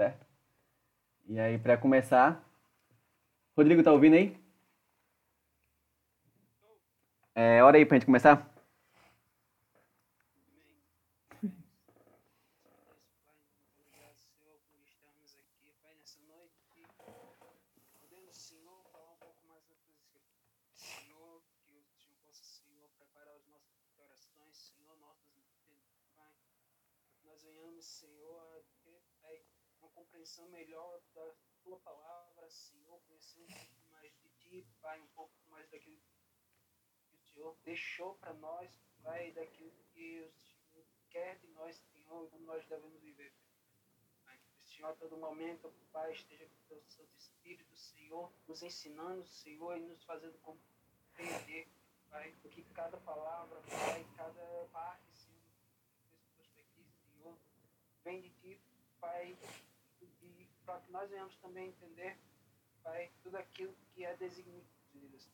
certo? E aí, para começar, Rodrigo, tá ouvindo aí? É, hora aí pra gente começar? Compreensão melhor da tua palavra, Senhor, conhecer um pouco mais de ti, Pai, um pouco mais daquilo que o Senhor deixou para nós, Pai, daquilo que o Senhor quer de nós, Senhor, e como nós devemos viver. Pai, que o Senhor a todo momento, Pai, esteja com o teu Santo Espírito, Senhor, nos ensinando, Senhor, e nos fazendo compreender, Pai, o que cada palavra, Pai, cada parte, Senhor, desse Senhor, vem de ti, Pai, para que nós venhamos também entender, Pai, tudo aquilo que é desígnio de Deus.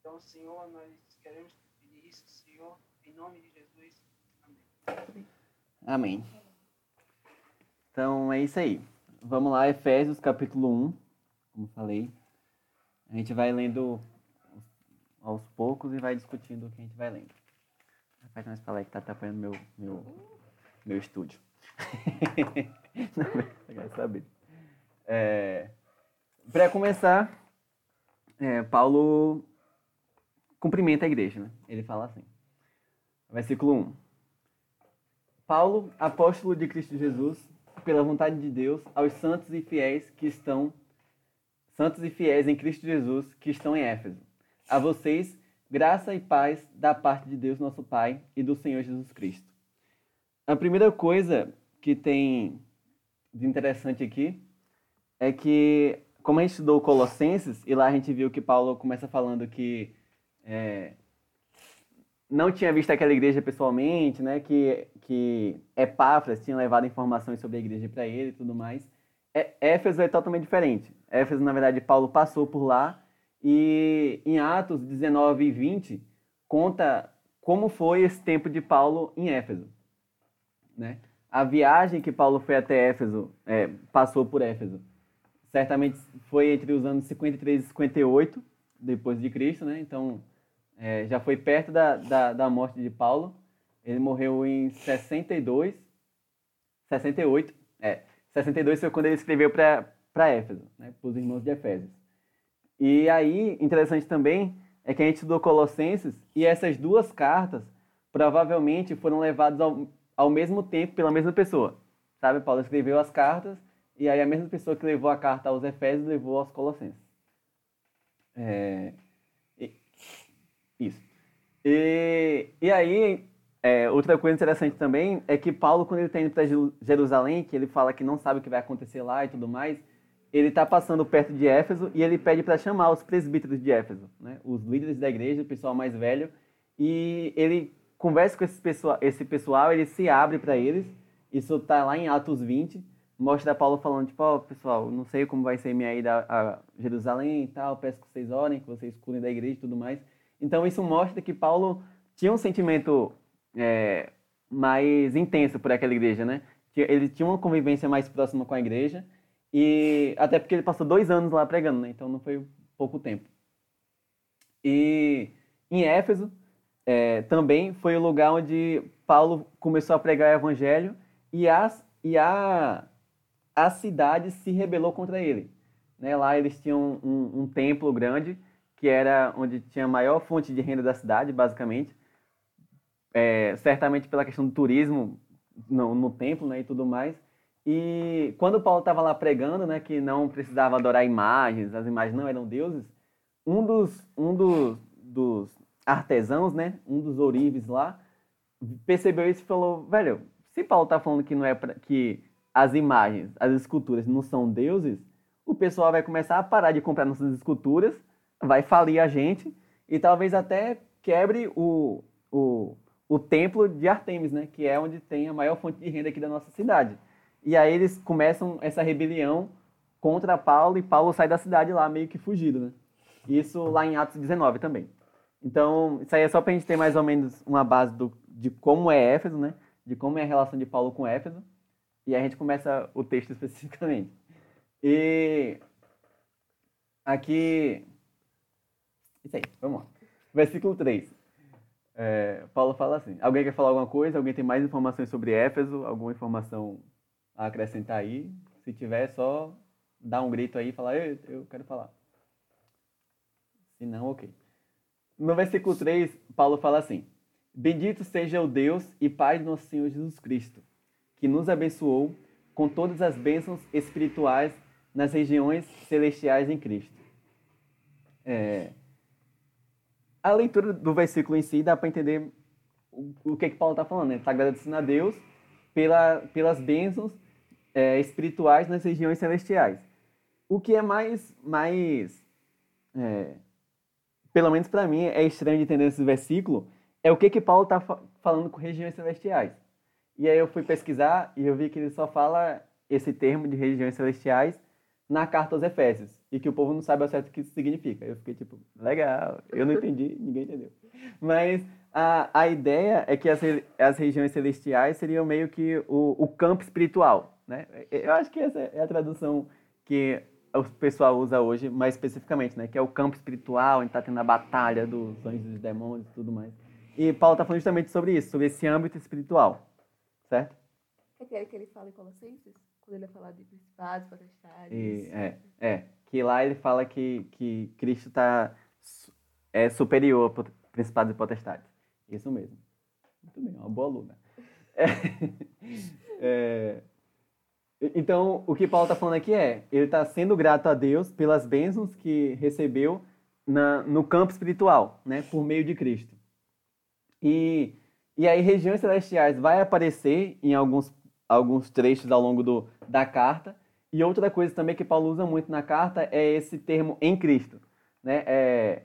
Então, Senhor, nós queremos pedir isso, Senhor, em nome de Jesus. Amém. Amém. Então, é isso aí. Vamos lá, Efésios capítulo 1, como falei. A gente vai lendo aos poucos e vai discutindo o que a gente vai lendo. Rapaz, mais falar que tá atrapalhando meu, meu, meu estúdio. É, Para começar, é, Paulo cumprimenta a igreja. Né? Ele fala assim, versículo 1. Paulo, apóstolo de Cristo Jesus, pela vontade de Deus, aos santos e fiéis que estão santos e fiéis em Cristo Jesus que estão em Éfeso. A vocês, graça e paz da parte de Deus, nosso Pai, e do Senhor Jesus Cristo. A primeira coisa que tem de interessante aqui é que, como a gente estudou Colossenses, e lá a gente viu que Paulo começa falando que é, não tinha visto aquela igreja pessoalmente, né, que, que Epáfras tinha levado informações sobre a igreja para ele e tudo mais. É, Éfeso é totalmente diferente. Éfeso, na verdade, Paulo passou por lá e em Atos 19 e 20 conta como foi esse tempo de Paulo em Éfeso. Né? A viagem que Paulo foi até Éfeso, é, passou por Éfeso, certamente foi entre os anos 53 e 58 depois de Cristo, né? Então é, já foi perto da, da, da, morte de Paulo. Ele morreu em 62, 68, é, 62 foi quando ele escreveu para Éfeso, né? Para os irmãos de Efésios. E aí, interessante também é que a gente estudou Colossenses e essas duas cartas provavelmente foram levadas ao, ao mesmo tempo pela mesma pessoa. Sabe, Paulo escreveu as cartas e aí a mesma pessoa que levou a carta aos Efésios levou aos Colossenses. É, isso. E, e aí, é, outra coisa interessante também é que Paulo, quando ele está indo para Jerusalém, que ele fala que não sabe o que vai acontecer lá e tudo mais, ele está passando perto de Éfeso e ele pede para chamar os presbíteros de Éfeso, né? os líderes da igreja, o pessoal mais velho, e ele conversa com esse pessoal, esse pessoal ele se abre para eles. Isso está lá em Atos 20. Mostra Paulo falando, tipo, ó, oh, pessoal, não sei como vai ser minha ida a Jerusalém e tal, peço que vocês orem, que vocês cuidem da igreja e tudo mais. Então, isso mostra que Paulo tinha um sentimento é, mais intenso por aquela igreja, né? Ele tinha uma convivência mais próxima com a igreja, e até porque ele passou dois anos lá pregando, né? Então, não foi pouco tempo. E em Éfeso, é, também foi o lugar onde Paulo começou a pregar o evangelho e, as, e a, a cidade se rebelou contra ele. Né? Lá eles tinham um, um, templo grande, que era onde tinha a maior fonte de renda da cidade, basicamente. É, certamente pela questão do turismo no, no templo né, e tudo mais. E quando Paulo estava lá pregando, né, que não precisava adorar imagens, as imagens não eram deuses, um dos, um dos, dos artesãos, né? Um dos ourives lá, percebeu isso e falou, velho, se Paulo tá falando que não é pra, que as imagens, as esculturas não são deuses, o pessoal vai começar a parar de comprar nossas esculturas, vai falir a gente e talvez até quebre o, o, o templo de Artemis, né? Que é onde tem a maior fonte de renda aqui da nossa cidade. E aí eles começam essa rebelião contra Paulo e Paulo sai da cidade lá meio que fugido, né? Isso lá em Atos 19 também. Então, isso aí é só para a gente ter mais ou menos uma base do, de como é Éfeso, né? De como é a relação de Paulo com Éfeso. E a gente começa o texto especificamente. E aqui. Isso aí, vamos lá. Versículo 3. É, Paulo fala assim: Alguém quer falar alguma coisa? Alguém tem mais informações sobre Éfeso? Alguma informação a acrescentar aí? Se tiver, só dar um grito aí e falar: eu, eu quero falar. Se não, ok. No versículo 3, Paulo fala assim: Bendito seja o Deus e Pai de nosso Senhor Jesus Cristo, que nos abençoou com todas as bênçãos espirituais nas regiões celestiais em Cristo. É, a leitura do versículo em si dá para entender o, o, que, que Paulo está falando. Né? Ele está agradecendo a Deus pela, pelas bênçãos é, espirituais nas regiões celestiais. O que é mais, mais é, pelo menos para mim, é estranho de entender esse versículo, é o que, que Paulo está fa falando com regiões celestiais. E aí eu fui pesquisar e eu vi que ele só fala esse termo de regiões celestiais na carta aos Efésios e que o povo não sabe ao certo o que isso significa. Eu fiquei tipo, legal, eu não entendi, ninguém entendeu. Mas a, a ideia é que as, as regiões celestiais seriam meio que o, o campo espiritual, né? Eu acho que essa é a tradução que o pessoal usa hoje, mais especificamente, né? Que é o campo espiritual, onde está tendo a batalha dos anjos e dos demônios e tudo mais. E Paulo está falando justamente sobre isso, sobre esse âmbito espiritual, certo? É aquele que ele fala em Colossenses? Quando ele vai falar de principados, potestades. É, é. Que lá ele fala que, que Cristo tá, é superior a principados e potestades. Isso mesmo. Muito bem, uma boa aluna. É, é, então, o que Paulo está falando aqui é, ele está sendo grato a Deus pelas bênçãos que recebeu na, no campo espiritual, né, por meio de Cristo. E, e aí, regiões celestiais vai aparecer em alguns, alguns trechos ao longo do, da carta. E outra coisa também que Paulo usa muito na carta é esse termo em Cristo. Né? É,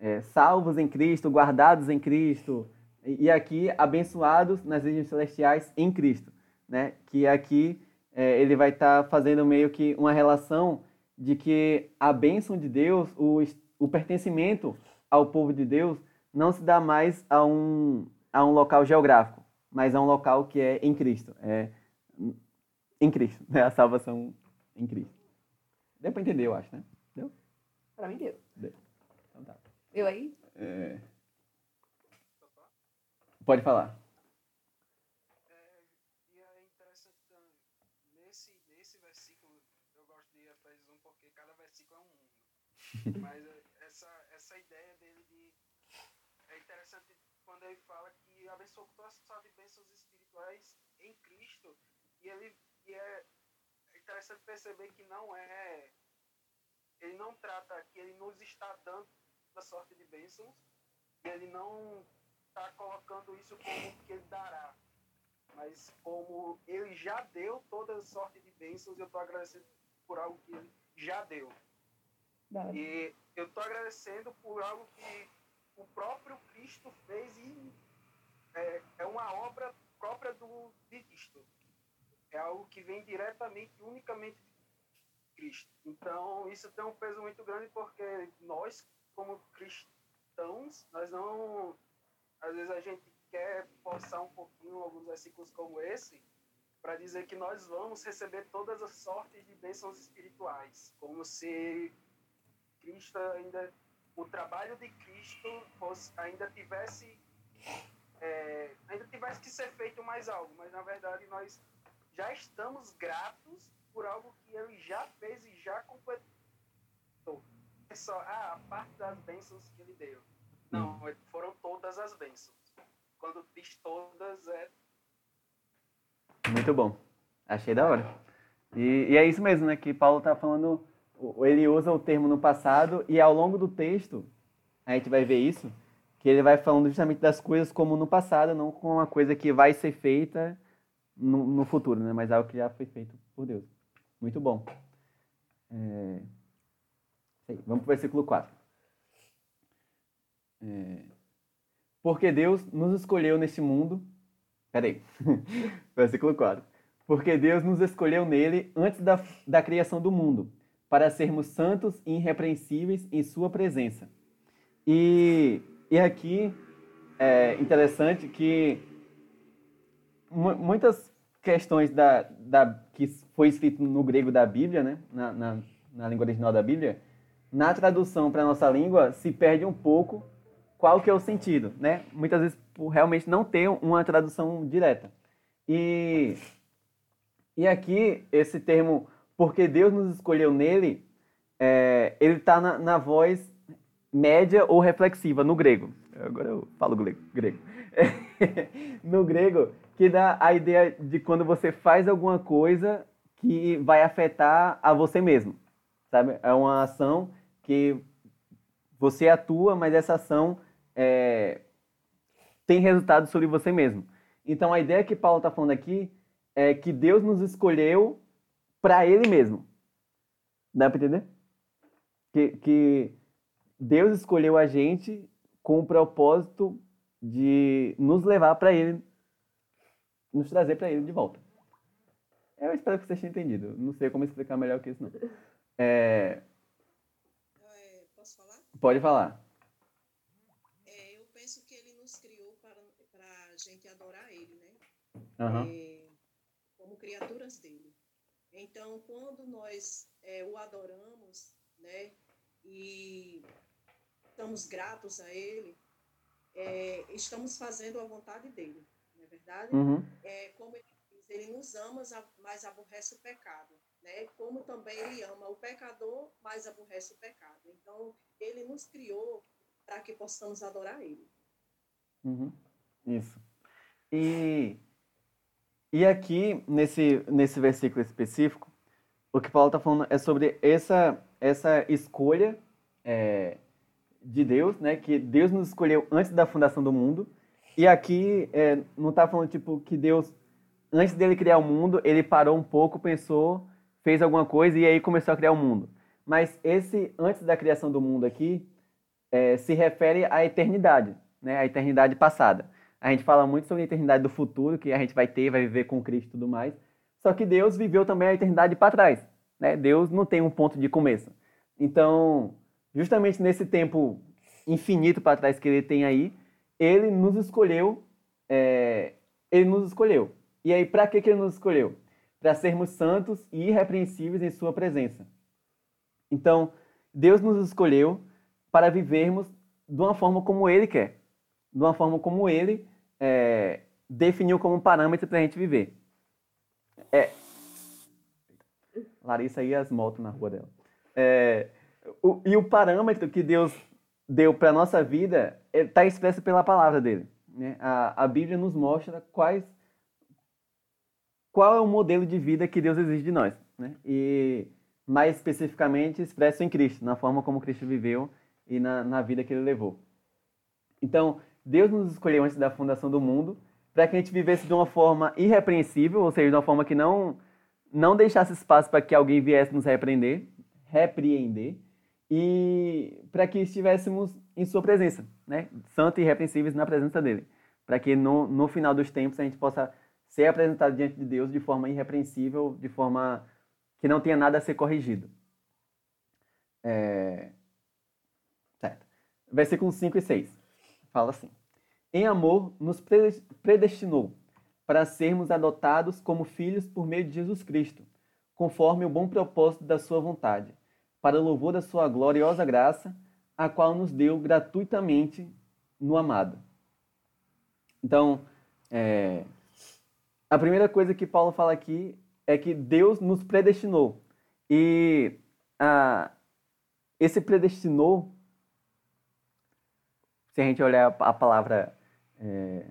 é, salvos em Cristo, guardados em Cristo, e, aqui abençoados nas regiões celestiais em Cristo. Né? Que aqui é, ele vai estar tá fazendo meio que uma relação de que a bênção de Deus, o, o pertencimento ao povo de Deus, não se dá mais a um, a um local geográfico, mas a um local que é em Cristo. É em Cristo, né? A salvação em Cristo. Deu para entender, eu acho, né? Deu? Para mim deu. Deu. Então tá. Eu aí? É... Pode falar. Mas essa, essa ideia dele de. É interessante quando ele fala que abençoou toda sorte de bênçãos espirituais em Cristo. E ele e é interessante perceber que não é. Ele não trata que ele nos está dando a sorte de bênçãos. E ele não está colocando isso como que ele dará. Mas como ele já deu toda sorte de bênçãos, eu estou agradecendo por algo que ele já deu. E eu estou agradecendo por algo que o próprio Cristo fez e é, é uma obra própria do, de Cristo. É algo que vem diretamente, unicamente de Cristo. Então, isso tem um peso muito grande porque nós, como cristãos, nós não. Às vezes a gente quer forçar um pouquinho alguns versículos como esse para dizer que nós vamos receber todas as sortes de bênçãos espirituais, como se Cristo ainda o trabalho de Cristo fosse, ainda tivesse é, ainda tivesse que ser feito mais algo, mas na verdade nós já estamos gratos por algo que ele já fez e já completou. É só ah, a parte das bênçãos que ele deu. Não, hum. foram todas as bênçãos. Quando diz todas é. Muito bom. Achei da hora. E, e é isso mesmo, né? Que Paulo está falando ele usa o termo no passado e ao longo do texto, a gente vai ver isso, que ele vai falando justamente das coisas como no passado, não como uma coisa que vai ser feita no, no futuro, né? mas algo que já foi feito por Deus. Muito bom. É... Vamos para o versículo 4. É... Porque Deus nos escolheu neste mundo. Peraí. versículo 4. Porque Deus nos escolheu nele antes da, da criação do mundo para sermos santos e irrepreensíveis em Sua presença. E, e aqui é interessante que muitas questões da, da, que foi escrito no grego da Bíblia, né? na, na, na língua original da Bíblia, na tradução para a nossa língua se perde um pouco qual que é o sentido, né? Muitas vezes por realmente não ter uma tradução direta. E, e aqui, esse termo, porque Deus nos escolheu nele, é, ele está na, na voz média ou reflexiva, no grego. Agora eu falo grego. grego. no grego, que dá a ideia de quando você faz alguma coisa que vai afetar a você mesmo, sabe? É uma ação que você atua, mas essa ação é, tem resultado sobre você mesmo. Então a ideia que Paulo está falando aqui é que Deus nos escolheu para Ele mesmo. Dá para entender? Que, que Deus escolheu a gente com o propósito de nos levar para Ele, nos trazer para Ele de volta. Eu espero que vocês tenham entendido. Não sei como explicar melhor que isso, não. É... É, posso falar? Pode falar. É, eu penso que ele nos criou para, para a gente adorar ele, né? Aham. É. Então, quando nós é, o adoramos, né? E estamos gratos a ele, é, estamos fazendo a vontade dele, não é verdade? Uhum. É, como ele diz, ele nos ama, mas aborrece o pecado. Né? Como também ele ama o pecador, mas aborrece o pecado. Então, ele nos criou para que possamos adorar ele. Uhum. Isso. E, e aqui, nesse, nesse versículo específico, o que Paulo está falando é sobre essa, essa escolha é, de Deus, né? Que Deus nos escolheu antes da fundação do mundo. E aqui é, não está falando tipo que Deus, antes dele criar o mundo, ele parou um pouco, pensou, fez alguma coisa e aí começou a criar o mundo. Mas esse antes da criação do mundo aqui é, se refere à eternidade, né? À eternidade passada. A gente fala muito sobre a eternidade do futuro, que a gente vai ter, vai viver com Cristo e tudo mais. Só que Deus viveu também a eternidade para trás. Né? Deus não tem um ponto de começo. Então, justamente nesse tempo infinito para trás que ele tem aí, ele nos escolheu. É, ele nos escolheu. E aí, para que, que ele nos escolheu? Para sermos santos e irrepreensíveis em Sua presença. Então, Deus nos escolheu para vivermos de uma forma como Ele quer, de uma forma como Ele é, definiu como parâmetro para a gente viver. É, Larissa e as motos na rua dela. É, o, e o parâmetro que Deus deu para a nossa vida está expresso pela palavra dele. Né? A, a Bíblia nos mostra quais, qual é o modelo de vida que Deus exige de nós. Né? E mais especificamente expresso em Cristo, na forma como Cristo viveu e na, na vida que ele levou. Então, Deus nos escolheu antes da fundação do mundo para que a gente vivesse de uma forma irrepreensível, ou seja, de uma forma que não não deixasse espaço para que alguém viesse nos repreender, repreender, e para que estivéssemos em sua presença, né? Santos e irrepreensíveis na presença dele, para que no, no final dos tempos a gente possa ser apresentado diante de Deus de forma irrepreensível, de forma que não tenha nada a ser corrigido. É... Certo. Versículos 5 e 6. Fala assim: Em amor nos predestinou para sermos adotados como filhos por meio de Jesus Cristo, conforme o bom propósito da Sua vontade, para o louvor da Sua gloriosa graça, a qual nos deu gratuitamente no amado. Então, é, a primeira coisa que Paulo fala aqui é que Deus nos predestinou. E a, esse predestinou, se a gente olhar a palavra é,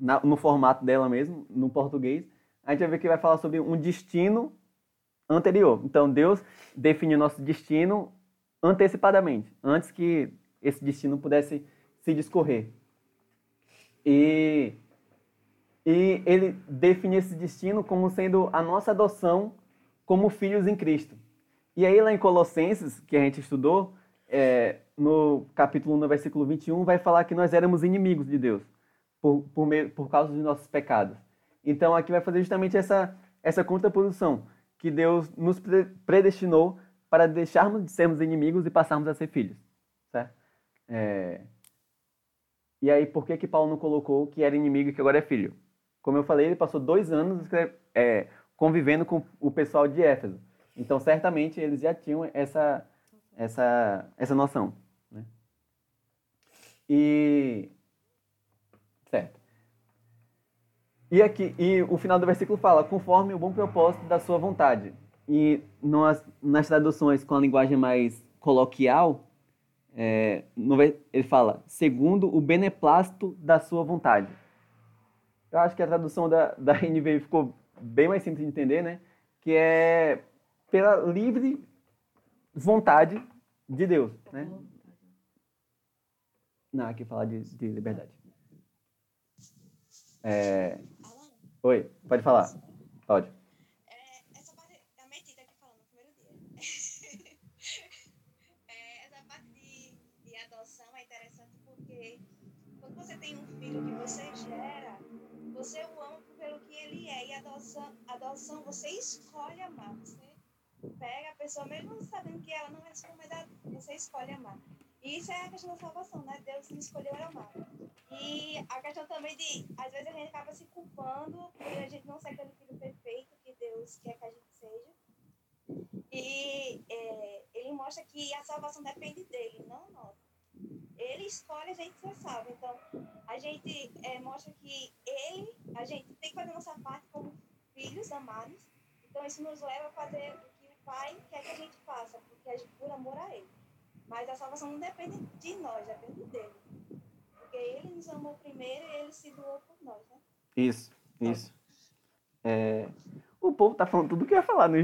na, no formato dela mesmo, no português, a gente vai ver que vai falar sobre um destino anterior. Então, Deus definiu nosso destino antecipadamente, antes que esse destino pudesse se discorrer. E, e ele define esse destino como sendo a nossa adoção como filhos em Cristo. E aí, lá em Colossenses, que a gente estudou, é, no capítulo 1, no versículo 21, vai falar que nós éramos inimigos de Deus por, por, meio, por causa dos nossos pecados. Então aqui vai fazer justamente essa, essa contraposição, que Deus nos predestinou para deixarmos de sermos inimigos e passarmos a ser filhos. Certo? É... E aí, por que, que Paulo não colocou que era inimigo e que agora é filho? Como eu falei, ele passou dois anos é, convivendo com o pessoal de Éfeso. Então, certamente, eles já tinham essa, essa, essa noção. E. Certo. E aqui, e o final do versículo fala, conforme o bom propósito da sua vontade. E nas, nas traduções com a linguagem mais coloquial, é, no ele fala, segundo o beneplácito da sua vontade. Eu acho que a tradução da, da NVI ficou bem mais simples de entender, né? Que é pela livre vontade de Deus, né? Não, aqui fala de, de liberdade. É, Oi, pode falar. Pode. é, essa parte da metida que falou no primeiro dia. É, essa parte de, adoção é interessante porque quando você tem um filho que você gera, você o ama pelo que ele é. E adoção, adoção você escolhe amar. Você pega a pessoa, mesmo sabendo que ela não é sua, mas você escolhe amar. E isso é a questão da salvação, né? Deus nos escolheu amar. E a questão também de, às vezes a gente acaba se culpando por a gente não ser aquele filho perfeito que Deus quer que a gente seja. E é, ele mostra que a salvação depende dele, não nós. Ele escolhe a gente ser salvo. Então, a gente é, mostra que ele, a gente tem que fazer a nossa parte como filhos amados. Então, isso nos leva a fazer o que o Pai quer que a gente faça, porque a gente, por amor a Ele. Mas a salvação não depende de nós, depende dele. Porque ele nos amou primeiro e ele se doou por nós, né? Isso, isso. É, O povo tá falando tudo que ia falar no.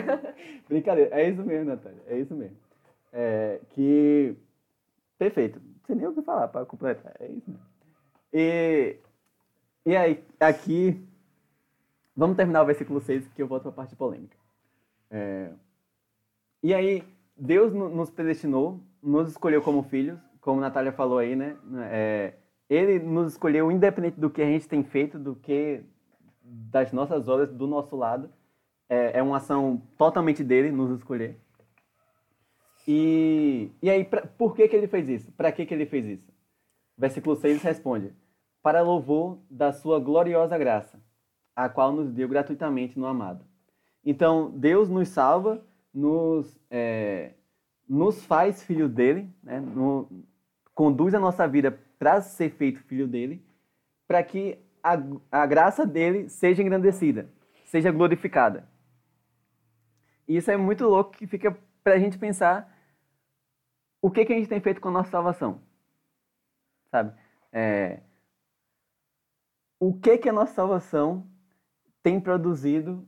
Brincadeira, é isso mesmo, Natália, é isso mesmo. É, que. Perfeito, não sei nem o que falar para completar, é isso mesmo. E, e aí, aqui. Vamos terminar o versículo 6, que eu volto para a parte polêmica. É, e aí, Deus no- nos predestinou, nos escolheu como filhos, como a Natália falou aí, né? É, ele nos escolheu independente do que a gente tem feito, do que das nossas obras, do nosso lado. É, é uma ação totalmente dele nos escolher. E, e aí, pra, por que, que ele fez isso? Para que, que ele fez isso? Versículo 6 responde: Para louvor da sua gloriosa graça, a qual nos deu gratuitamente no amado. Então, Deus nos salva, nos, é, nos faz filhos dele, né? no- conduz a nossa vida para ser feito filho dele, para que a, a graça dele seja engrandecida, seja glorificada. E isso é muito louco que fica para a gente pensar o que, que a gente tem feito com a nossa salvação. Sabe? É, o que, que a nossa salvação tem produzido.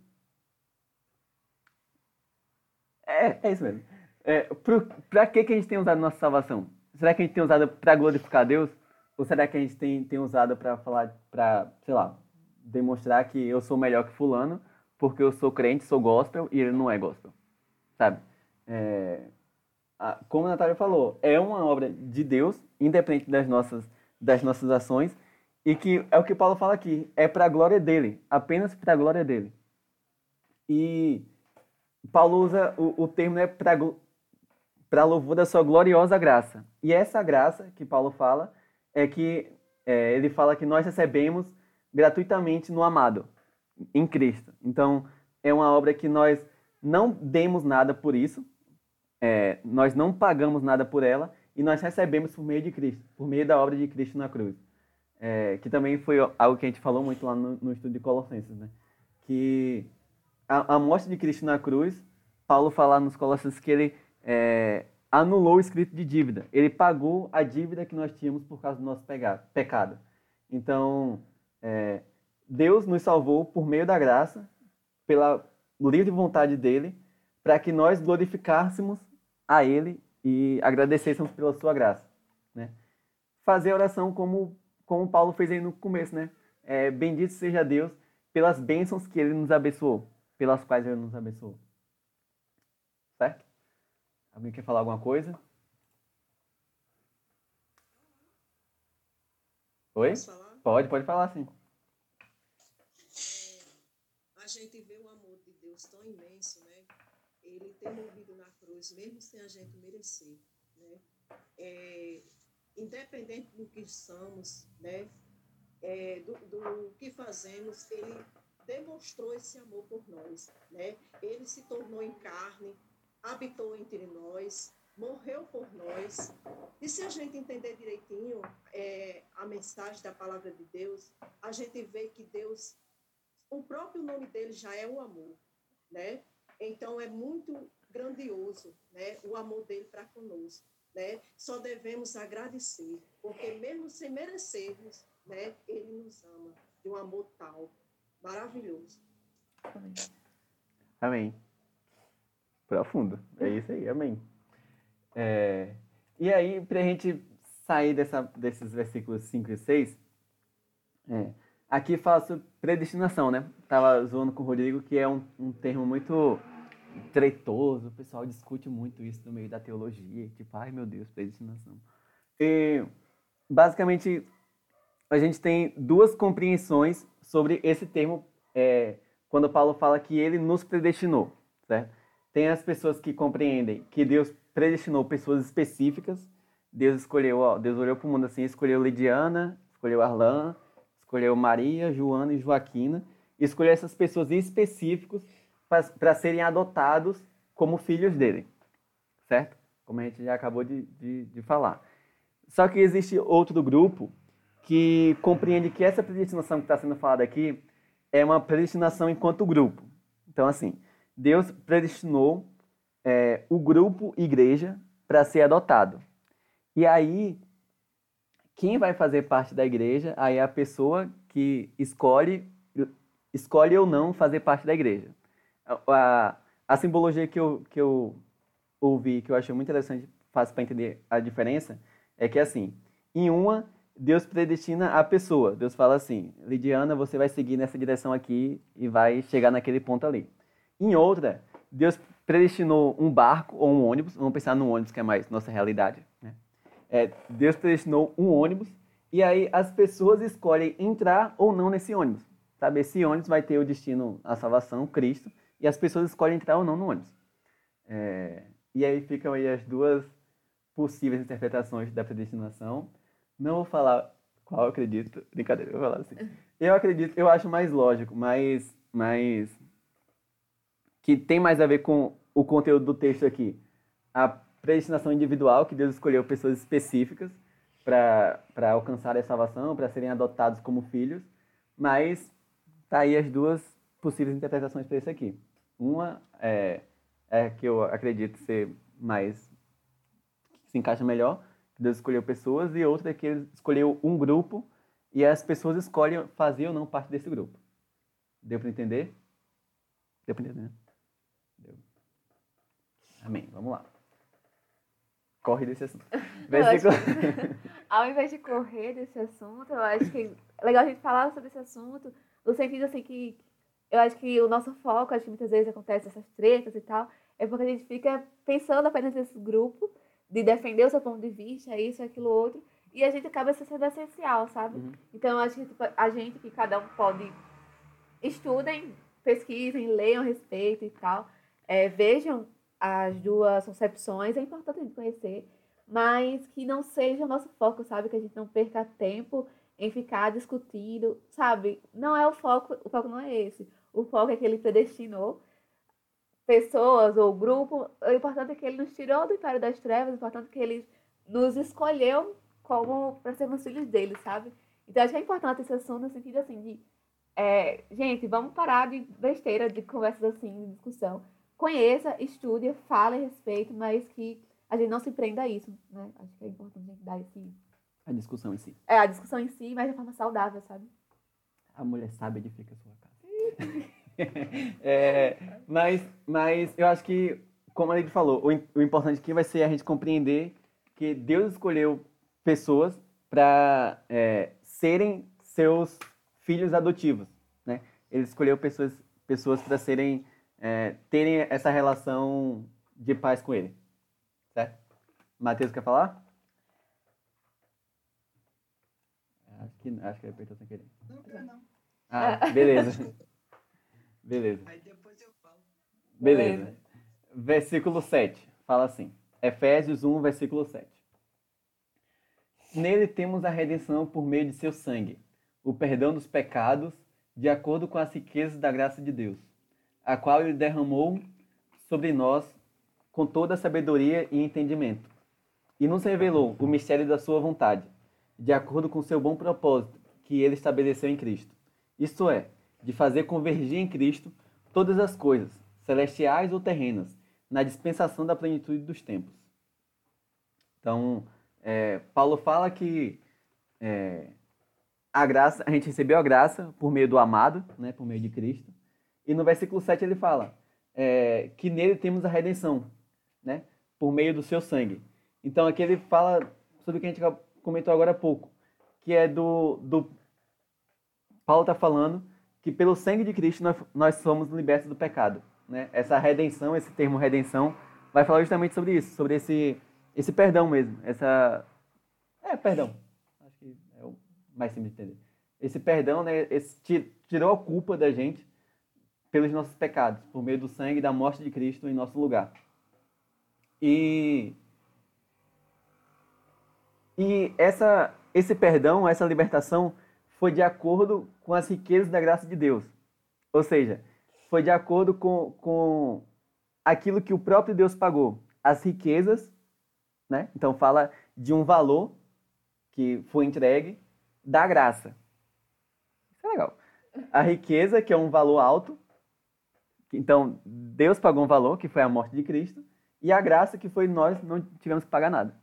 É, é isso mesmo. É, para que, que a gente tem usado nossa salvação? Será que a gente tem usado para glorificar Deus? Ou será que a gente tem, tem usado para falar, para, sei lá, demonstrar que eu sou melhor que Fulano porque eu sou crente, sou gospel e ele não é gospel? Sabe? É, a- como a Natália falou, é uma obra de Deus, independente das nossas, das nossas ações, e que é o que Paulo fala aqui, é para a glória dele, apenas para a glória dele. E Paulo usa o, o termo né, para louvor da sua gloriosa graça. E essa graça que Paulo fala é que é, ele fala que nós recebemos gratuitamente no amado, em Cristo. Então, é uma obra que nós não demos nada por isso, é, nós não pagamos nada por ela e nós recebemos por meio de Cristo, por meio da obra de Cristo na cruz. É, que também foi algo que a gente falou muito lá no, no estudo de Colossenses, né? Que a, a morte de Cristo na cruz, Paulo fala nos Colossenses que ele é, anulou o escrito de dívida. Ele pagou a dívida que nós tínhamos por causa do nosso pecado. Então, é, Deus nos salvou por meio da graça, pela livre vontade dele, para que nós glorificássemos a Ele e agradecêssemos pela sua graça. Né? Fazer a oração como, como Paulo fez aí no começo, né? É, bendito seja Deus pelas bênçãos que Ele nos abençoou, pelas quais Ele nos abençoou. Certo? Alguém quer falar alguma coisa? Oi? Pode, pode falar sim. a gente vê o amor de Deus tão imenso, né? Ele ter morrido na cruz, mesmo sem a gente merecer, né? É, independente do que somos, né? é, do, do que fazemos, ele demonstrou esse amor por nós, né? Ele se tornou em carne, habitou entre nós, morreu por nós. E se a gente entender direitinho é, a mensagem da palavra de Deus, a gente vê que Deus, o próprio nome dele já é o amor, né? Então é muito grandioso, né? O amor dele para conosco, né? Só devemos agradecer, porque mesmo sem merecermos, né? Ele nos ama de um amor tal, maravilhoso. Amém. Profundo. É isso aí, amém. É, e aí, para a gente sair dessa, desses versículos 5 e 6, é, aqui fala sobre predestinação, né? Tava zoando com o Rodrigo, que é um, um termo muito tretoso, o pessoal discute muito isso no meio da teologia, tipo, ai meu Deus, predestinação. E, basicamente, a gente tem duas compreensões sobre esse termo é, quando Paulo fala que ele nos predestinou, certo? Tem as pessoas que compreendem que Deus predestinou pessoas específicas. Deus escolheu, ó, Deus olhou para o mundo assim, escolheu Lidiana, escolheu Arlan, escolheu Maria, Joana e Joaquina, e escolheu essas pessoas específicas para serem adotados como filhos dele, certo? Como a gente já acabou de, de, de falar. Só que existe outro grupo que compreende que essa predestinação que está sendo falada aqui é uma predestinação enquanto grupo. Então, assim, Deus predestinou é, o grupo igreja para ser adotado. E aí, quem vai fazer parte da igreja, aí é a pessoa que escolhe, escolhe ou não fazer parte da igreja. A, a simbologia que eu, que eu ouvi, que eu achei muito interessante, fácil para entender a diferença, é que assim, em uma, Deus predestina a pessoa. Deus fala assim, Lidiana, você vai seguir nessa direção aqui e vai chegar naquele ponto ali. Em outra, Deus predestinou um barco ou um ônibus, vamos pensar no ônibus que é mais nossa realidade, né? É, Deus predestinou um ônibus e aí as pessoas escolhem entrar ou não nesse ônibus. Sabe, esse ônibus vai ter o destino, a salvação, Cristo, e as pessoas escolhem entrar ou não no ônibus. É, e aí ficam aí as duas possíveis interpretações da predestinação. Não vou falar qual eu acredito, brincadeira, eu vou falar assim. Eu acredito, eu acho mais lógico, mais, mais que tem mais a ver com o conteúdo do texto aqui. A predestinação individual, que Deus escolheu pessoas específicas para alcançar a salvação, para serem adotados como filhos, mas tá aí as duas possíveis interpretações para isso aqui. Uma é, é que eu acredito ser mais que se encaixa melhor, Deus escolheu pessoas, e outra é que ele escolheu um grupo e as pessoas escolhem fazer ou não parte desse grupo. Deu para entender? Deu para entender, né? Amém. Vamos lá. Corre desse assunto. Versículo... ao invés de correr desse assunto, eu acho que é legal a gente falar sobre esse assunto, no sentido assim que eu acho que o nosso foco, acho que muitas vezes acontece essas tretas e tal, é porque a gente fica pensando apenas nesse grupo, de defender o seu ponto de vista, isso, aquilo, outro, e a gente acaba sendo essencial, sabe? Uhum. Então, acho que tipo, a gente, que cada um pode, estudem, pesquisem, leiam a respeito e tal, é, vejam as duas concepções, é importante a gente conhecer, mas que não seja o nosso foco, sabe? Que a gente não perca tempo em ficar discutindo, sabe? Não é o foco, o foco não é esse. O foco é que ele predestinou pessoas ou grupo. O importante é que ele nos tirou do império das trevas, o importante é que ele nos escolheu como para sermos filhos dele, sabe? Então acho que é importante esse assunto no sentido assim de é, gente, vamos parar de besteira, de conversas assim, de discussão conheça, estude, fale a respeito, mas que a gente não se prenda a isso, né? Acho que é importante a gente dar esse... A discussão em si. É, a discussão em si, mas de forma saudável, sabe? A mulher sabe edifica a sua casa. é, mas, mas eu acho que, como a gente falou, o, o importante aqui vai ser a gente compreender que Deus escolheu pessoas para é, serem seus filhos adotivos, né? Ele escolheu pessoas, pessoas para serem é, terem essa relação de paz com ele. Certo? Matheus quer falar? Acho que, acho que ele apertou sem querer. Não, não. Ah, beleza. beleza. Aí depois eu falo. Beleza. Versículo 7. Fala assim. Efésios 1, versículo 7. Nele temos a redenção por meio de seu sangue, o perdão dos pecados, de acordo com as riquezas da graça de Deus, a qual ele derramou sobre nós com toda a sabedoria e entendimento, e nos revelou o mistério da sua vontade, de acordo com seu bom propósito que ele estabeleceu em Cristo. Isto é, de fazer convergir em Cristo todas as coisas, celestiais ou terrenas, na dispensação da plenitude dos tempos. Então, é, Paulo fala que é, a graça, a gente recebeu a graça por meio do amado, né, por meio de Cristo. E no versículo 7 ele fala é, que nele temos a redenção, né, por meio do seu sangue. Então aqui ele fala sobre o que a gente comentou agora há pouco, que é do, do Paulo está falando que pelo sangue de Cristo nós, nós somos libertos do pecado. Né? Essa redenção, esse termo redenção, vai falar justamente sobre isso, sobre esse, esse perdão mesmo. Essa. É, perdão. Acho que é o mais simples de entender. Esse perdão, né, esse, tirou a culpa da gente pelos nossos pecados, por meio do sangue e da morte de Cristo em nosso lugar. E. E essa, esse perdão, essa libertação, foi de acordo com as riquezas da graça de Deus. Ou seja, foi de acordo com, com aquilo que o próprio Deus pagou. As riquezas, né? Então fala de um valor que foi entregue da graça. Isso é legal. A riqueza, que é um valor alto. Então, Deus pagou um valor, que foi a morte de Cristo. E a graça, que foi nós não tivemos que pagar nada.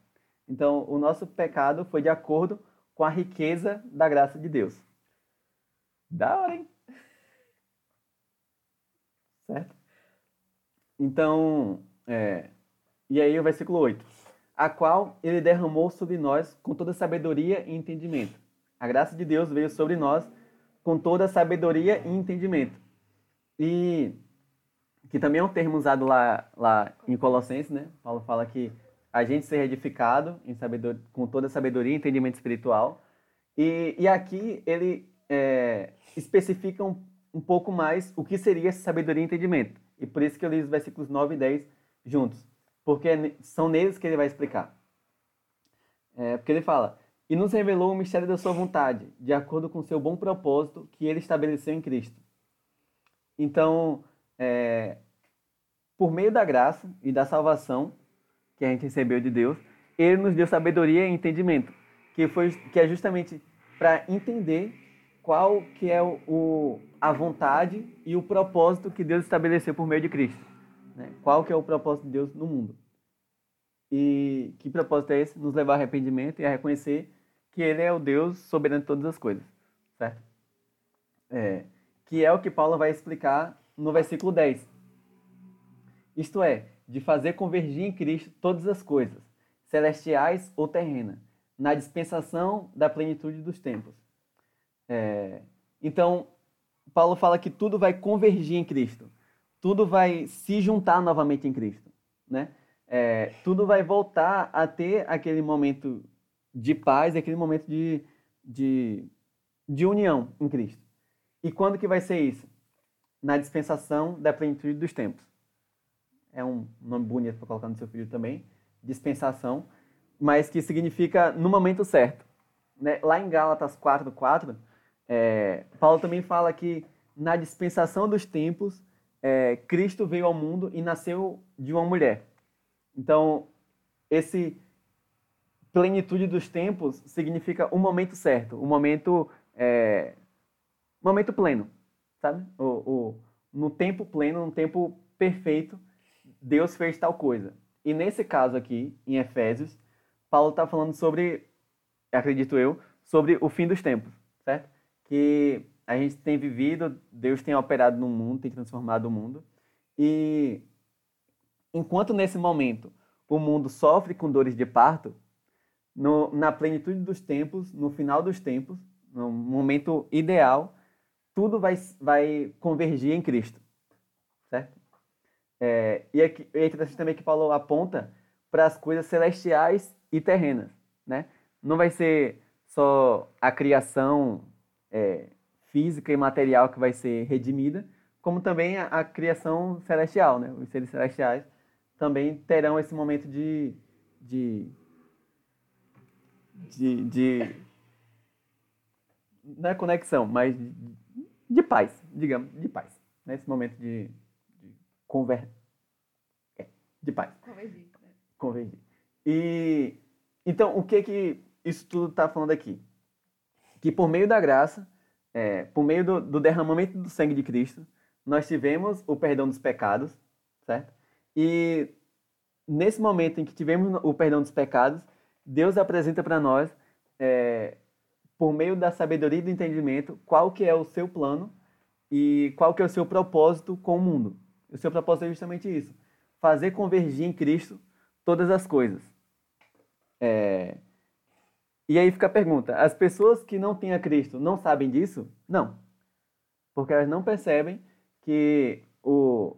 Então, o nosso pecado foi de acordo com a riqueza da graça de Deus. Da hora, hein? Certo? Então, é, e aí o versículo 8. A qual ele derramou sobre nós com toda sabedoria e entendimento. A graça de Deus veio sobre nós com toda sabedoria e entendimento. E que também é um termo usado lá, lá em Colossenses, né? Paulo fala que a gente ser edificado em sabedoria, com toda sabedoria e entendimento espiritual. E, e aqui ele é, especifica um, um pouco mais o que seria essa sabedoria e entendimento. E por isso que eu li os versículos 9 e 10 juntos. Porque são neles que ele vai explicar. É, porque ele fala: E nos revelou o mistério da sua vontade, de acordo com seu bom propósito que ele estabeleceu em Cristo. Então, é, por meio da graça e da salvação, que a gente recebeu de Deus, ele nos deu sabedoria e entendimento, que foi que é justamente para entender qual que é o, a vontade e o propósito que Deus estabeleceu por meio de Cristo. Né? Qual que é o propósito de Deus no mundo. E que propósito é esse? Nos levar ao arrependimento e a reconhecer que Ele é o Deus soberano de todas as coisas. Certo? É, que é o que Paulo vai explicar no versículo 10. Isto é, de fazer convergir em Cristo todas as coisas, celestiais ou terrenas, na dispensação da plenitude dos tempos. É, então, Paulo fala que tudo vai convergir em Cristo, tudo vai se juntar novamente em Cristo, né? É, tudo vai voltar a ter aquele momento de paz, aquele momento de, de, de união em Cristo. E quando que vai ser isso? Na dispensação da plenitude dos tempos é um nome bonito para colocar no seu filho também, dispensação, mas que significa no momento certo. Né? Lá em Gálatas 4, 4, é, Paulo também fala que na dispensação dos tempos, é, Cristo veio ao mundo e nasceu de uma mulher. Então, esse plenitude dos tempos significa o momento certo, o momento, é, momento pleno, sabe? O, o, no tempo pleno, no tempo perfeito, Deus fez tal coisa. E nesse caso aqui, em Efésios, Paulo está falando sobre, acredito eu, sobre o fim dos tempos, certo? Que a gente tem vivido, Deus tem operado no mundo, tem transformado o mundo. E enquanto nesse momento o mundo sofre com dores de parto, no, na plenitude dos tempos, no final dos tempos, no momento ideal, tudo vai, vai convergir em Cristo, certo? É, e aqui, é interessante também que Paulo aponta para as coisas celestiais e terrenas, né? Não vai ser só a criação é, física e material que vai ser redimida, como também a, a, criação celestial, né? Os seres celestiais também terão esse momento de, de, de, de não é conexão, mas de, de paz, digamos, de paz. Nesse momento de, de conver... É, de paz. Convergir, né? convergir. E então o que que isso tudo está falando aqui? Que por meio da graça, é, por meio do, do derramamento do sangue de Cristo, nós tivemos o perdão dos pecados, certo? E nesse momento em que tivemos o perdão dos pecados, Deus apresenta para nós, é, por meio da sabedoria e do entendimento, qual que é o seu plano e qual que é o seu propósito com o mundo. O seu propósito é justamente isso: fazer convergir em Cristo todas as coisas. É... E aí fica a pergunta: as pessoas que não têm a Cristo não sabem disso? Não. Porque elas não percebem que o,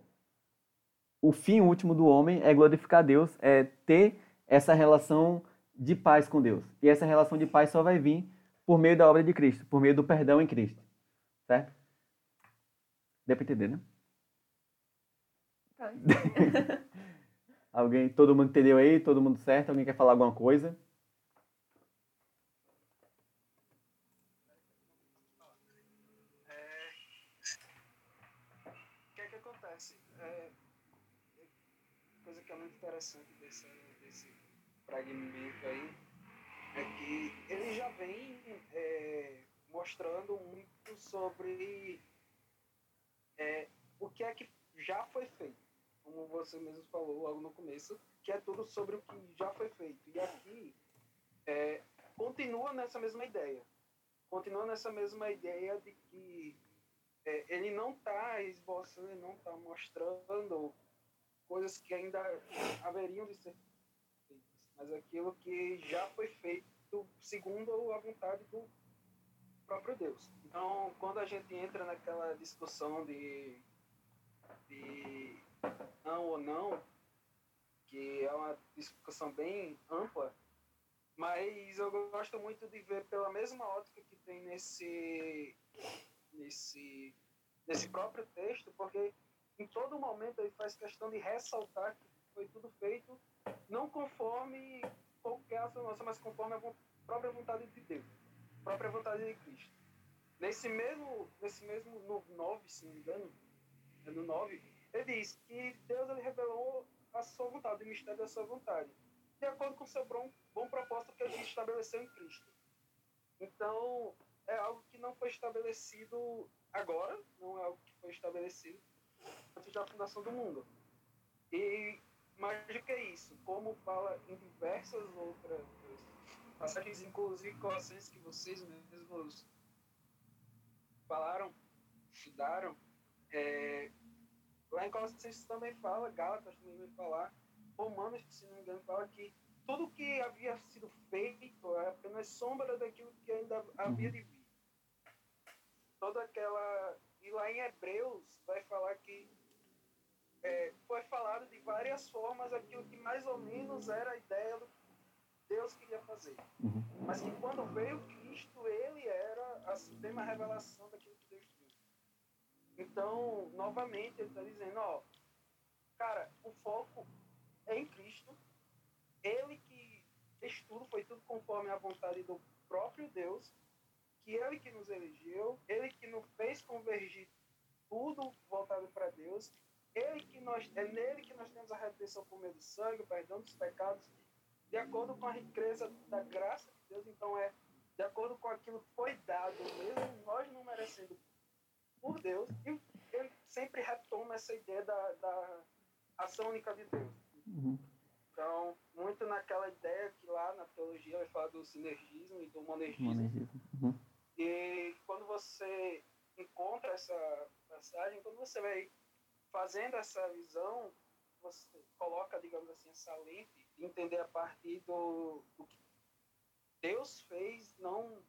o fim último do homem é glorificar Deus, é ter essa relação de paz com Deus. E essa relação de paz só vai vir por meio da obra de Cristo, por meio do perdão em Cristo. Certo? Deu para entender, né? Alguém, todo mundo entendeu aí? Todo mundo certo? Alguém quer falar alguma coisa? Interessante desse, desse fragmento aí é que ele já vem é, mostrando muito sobre é, o que é que já foi feito. Como você mesmo falou logo no começo, que é tudo sobre o que já foi feito. E aqui é, continua nessa mesma ideia. Continua nessa mesma ideia de que é, ele não está esboçando, ele não está mostrando coisas que ainda haveriam de ser feitas, mas aquilo que já foi feito segundo a vontade do próprio Deus. Então, quando a gente entra naquela discussão de, de não ou não, que é uma discussão bem ampla, mas eu gosto muito de ver pela mesma ótica que tem nesse nesse nesse próprio texto, porque em todo momento ele faz questão de ressaltar que foi tudo feito não conforme qualquer ação nossa, mas conforme a própria vontade de Deus, a própria vontade de Cristo. Nesse mesmo, nesse mesmo no 9, se não me engano, é no 9, ele diz que Deus ele revelou a sua vontade, o mistério da sua vontade, de acordo com o seu bom, bom propósito que ele estabeleceu em Cristo. Então, é algo que não foi estabelecido agora, não é algo que foi estabelecido antes da fundação do mundo. E mais do que isso, como fala em diversas outras passagens, inclusive Colossenses que vocês mesmos falaram, estudaram, é, lá em Colossenses também fala, Gálatas também vai falar, Romanos, se não me engano, fala que tudo que havia sido feito é apenas sombra daquilo que ainda havia de vir. Toda aquela. E lá em Hebreus vai falar que é, foi falado de várias formas aquilo que mais ou menos era a ideia do que Deus queria fazer. Uhum. Mas que quando veio Cristo, ele era a suprema revelação daquilo. Então, novamente, ele está dizendo, ó, cara, o foco é em Cristo. Ele que fez tudo, foi tudo conforme a vontade do próprio Deus, que ele que nos elegeu, ele que nos fez convergir tudo voltado para Deus, ele que nós, é nele que nós temos a redenção por meio do sangue, o perdão dos pecados, de acordo com a riqueza da graça de Deus, então é de acordo com aquilo que foi dado, mesmo nós não merecendo por Deus, e ele sempre retoma essa ideia da, da ação única de Deus. Uhum. Então, muito naquela ideia que lá na teologia vai falar do sinergismo e do monergismo. Monergismo. Uhum. E quando você encontra essa passagem, quando você vai fazendo essa visão, você coloca, digamos assim, essa lente de entender a partir do, do que Deus fez, não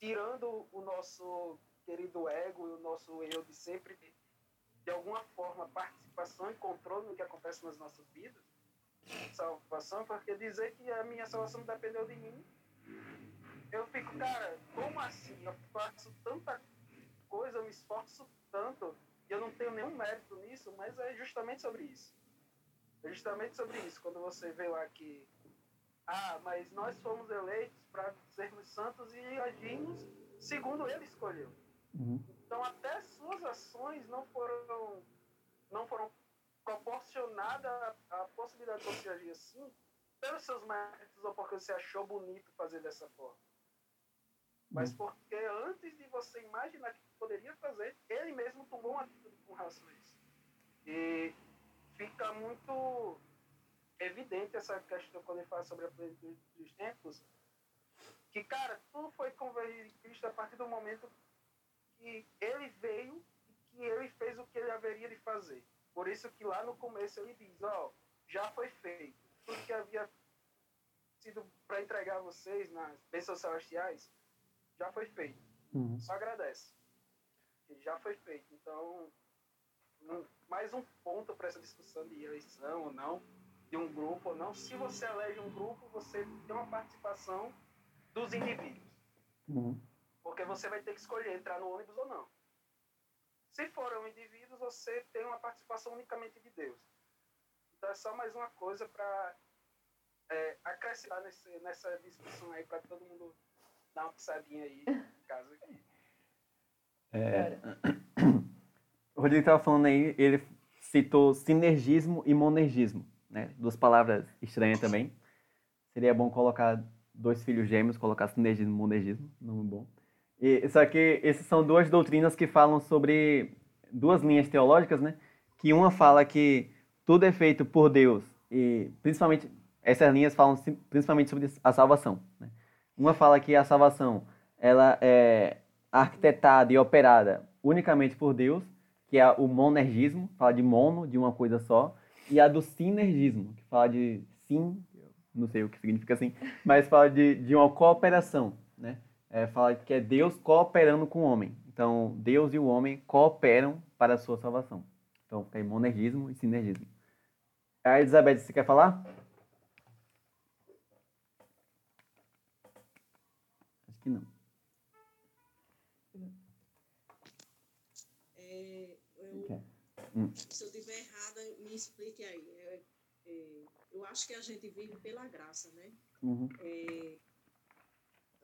tirando o nosso querido ego e o nosso eu de sempre, de, de alguma forma, participação e controle no que acontece nas nossas vidas, salvação, porque dizer que a minha salvação dependeu de mim, eu fico, cara, como assim? Eu faço tanta coisa, eu me esforço tanto, e eu não tenho nenhum mérito nisso, mas é justamente sobre isso. É justamente sobre isso, quando você vê lá que, ah, mas nós fomos eleitos para sermos santos e agimos segundo ele escolheu. Uhum. Então até suas ações não foram não foram proporcionadas à, possibilidade de você agir assim pelos seus méritos ou porque você achou bonito fazer dessa forma. Mas porque antes de você imaginar que poderia fazer, ele mesmo tomou uma atitude com relação a isso. E fica muito evidente essa questão quando ele fala sobre a plenitude dos tempos, que, cara, tudo foi convergido em Cristo a partir do momento que ele veio e que ele fez o que ele haveria de fazer. Por isso que lá no começo ele diz, ó, oh, já foi feito. Tudo que havia sido para entregar a vocês nas bênçãos celestiais, já foi feito. Uhum. Só agradece. Já foi feito. Então, um, mais um ponto para essa discussão de eleição ou não, de um grupo ou não. Se você elege um grupo, você tem uma participação dos indivíduos. Uhum. Porque você vai ter que escolher entrar no ônibus ou não. Se forem indivíduos, você tem uma participação unicamente de Deus. Então é só mais uma coisa para é, acrescentar nesse, nessa discussão aí para todo mundo dar uma pisadinha aí em casa. É, o Rodrigo estava falando aí, ele citou sinergismo e monergismo, né? Duas palavras estranhas também. Seria bom colocar dois filhos gêmeos, colocar sinergismo e monergismo, nome bom. E, só que essas são duas doutrinas que falam sobre duas linhas teológicas, né? Que uma fala que tudo é feito por Deus e principalmente essas linhas falam principalmente sobre a salvação. Né? Uma fala que a salvação ela é arquitetada e operada unicamente por Deus, que é o monergismo, fala de mono, de uma coisa só, e a do sinergismo, que fala de sim, não sei o que significa assim, mas fala de, de uma cooperação? É, fala que é Deus cooperando com o homem. Então, Deus e o homem cooperam para a sua salvação. Então, tem monergismo e sinergismo. A Elizabeth, você quer falar? que não. É, eu, okay. hum. Se eu estiver errada, me explique aí. É, é, eu acho que a gente vive pela graça, né? Uhum. É,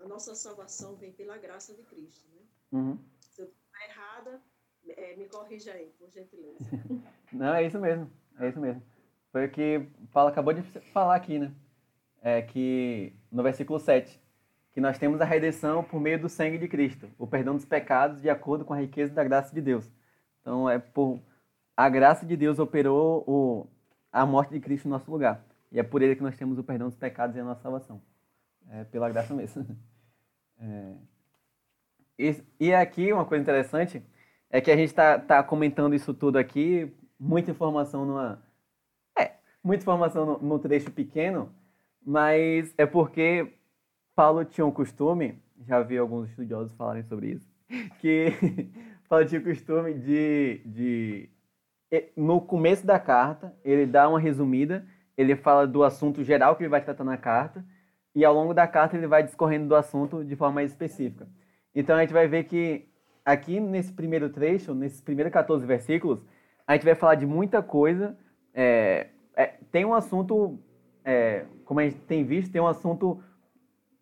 a nossa salvação vem pela graça de Cristo, né? Uhum. Se eu estiver errada, é, me corrija aí, por gentileza. não, é isso mesmo. É isso mesmo. Foi o que Paulo acabou de falar aqui, né? É que no versículo 7, que nós temos a redenção por meio do sangue de Cristo, o perdão dos pecados de acordo com a riqueza da graça de Deus. Então, é por a graça de Deus operou o, a morte de Cristo no nosso lugar. E é por ele que nós temos o perdão dos pecados e a nossa salvação. É pela graça mesmo. É, e, e aqui, uma coisa interessante, é que a gente está tá comentando isso tudo aqui, muita informação numa... É, muita informação no, trecho pequeno, mas é porque Paulo tinha um costume, já vi alguns estudiosos falarem sobre isso, que Paulo tinha o costume de, de. No começo da carta, ele dá uma resumida, ele fala do assunto geral que ele vai tratar na carta, e ao longo da carta ele vai discorrendo do assunto de forma específica. Então a gente vai ver que aqui nesse primeiro trecho, nesses primeiros 14 versículos, a gente vai falar de muita coisa. É, é, tem um assunto, é, como a gente tem visto, tem um assunto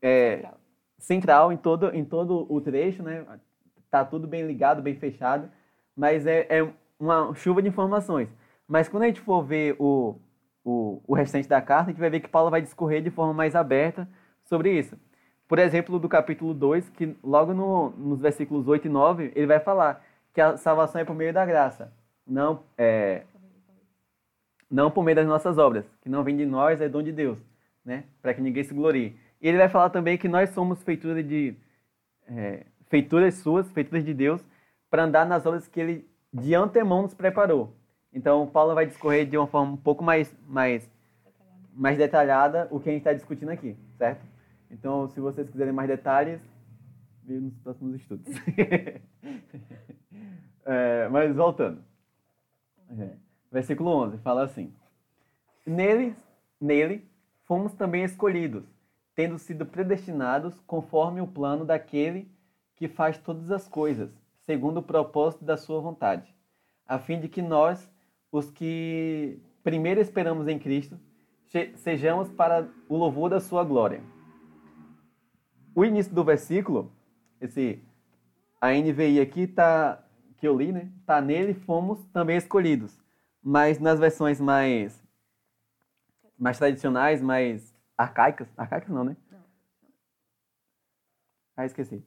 é, central. central. em todo, em todo o trecho, né? Tá tudo bem ligado, bem fechado, mas é, é uma chuva de informações. Mas quando a gente for ver o, o, o restante da carta, a gente vai ver que Paulo vai discorrer de forma mais aberta sobre isso. Por exemplo, do capítulo 2, que logo no, nos versículos 8 e 9, ele vai falar que a salvação é por meio da graça, não, é, não por meio das nossas obras, que não vem de nós, é dom de Deus, né? para que ninguém se glorie. E ele vai falar também que nós somos feitura de é, feituras suas, feituras de Deus, para andar nas obras que ele de antemão nos preparou. Então, Paulo vai discorrer de uma forma um pouco mais, mais, mais detalhada o que a gente está discutindo aqui, certo? Então, se vocês quiserem mais detalhes, veja nos próximos estudos. é, mas voltando. É, versículo 11 fala assim: Nele, nele fomos também escolhidos tendo sido predestinados conforme o plano daquele que faz todas as coisas, segundo o propósito da sua vontade, a fim de que nós, os que primeiro esperamos em Cristo, sejamos para o louvor da sua glória. O início do versículo esse a NVI aqui tá que eu li, né? Tá nele fomos também escolhidos. Mas nas versões mais mais tradicionais, mais arcaicas, arcaicas não, né? Não. Ah, esqueci.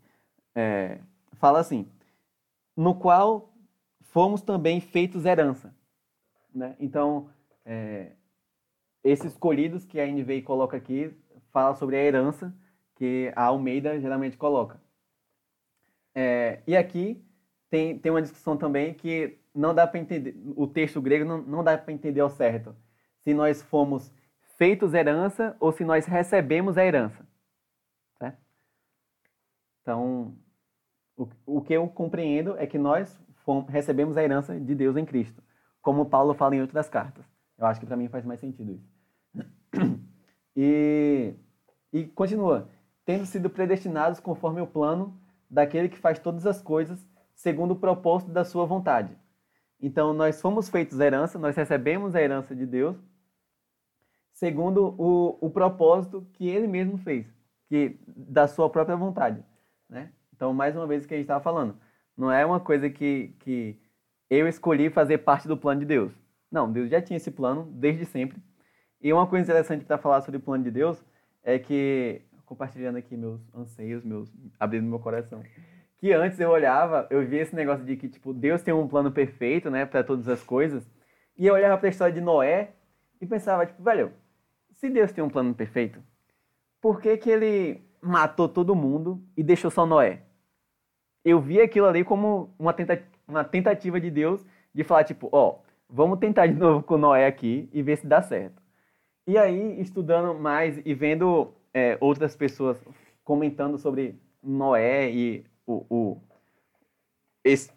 É, fala assim: no qual fomos também feitos herança, né? Então, é, esses escolhidos que a NVI coloca aqui fala sobre a herança que a Almeida geralmente coloca. É, e aqui tem, tem uma discussão também que não dá para entender, o texto grego não, não dá para entender ao certo. Se nós fomos feitos herança ou se nós recebemos a herança. Certo? Então, o, o que eu compreendo é que nós fomos, recebemos a herança de Deus em Cristo, como Paulo fala em outras cartas. Eu acho que para mim faz mais sentido isso. E, e continua, tendo sido predestinados conforme o plano daquele que faz todas as coisas segundo o propósito da sua vontade. Então, nós fomos feitos herança, nós recebemos a herança de Deus, segundo o, o propósito que ele mesmo fez, que da sua própria vontade. Né? Então, mais uma vez, o que a gente estava falando, não é uma coisa que, que eu escolhi fazer parte do plano de Deus. Não, Deus já tinha esse plano desde sempre. E uma coisa interessante para falar sobre o plano de Deus é que, compartilhando aqui meus anseios, meus abrindo meu coração, que antes eu olhava, eu via esse negócio de que tipo Deus tem um plano perfeito, né, para todas as coisas, e eu olhava para a história de Noé e pensava tipo, velho, se Deus tem um plano perfeito, por que que ele matou todo mundo e deixou só Noé? Eu via aquilo ali como uma, tenta uma tentativa de Deus de falar tipo, ó, vamos tentar de novo com Noé aqui e ver se dá certo. E aí, estudando mais e vendo é, outras pessoas comentando sobre Noé e o, o esse,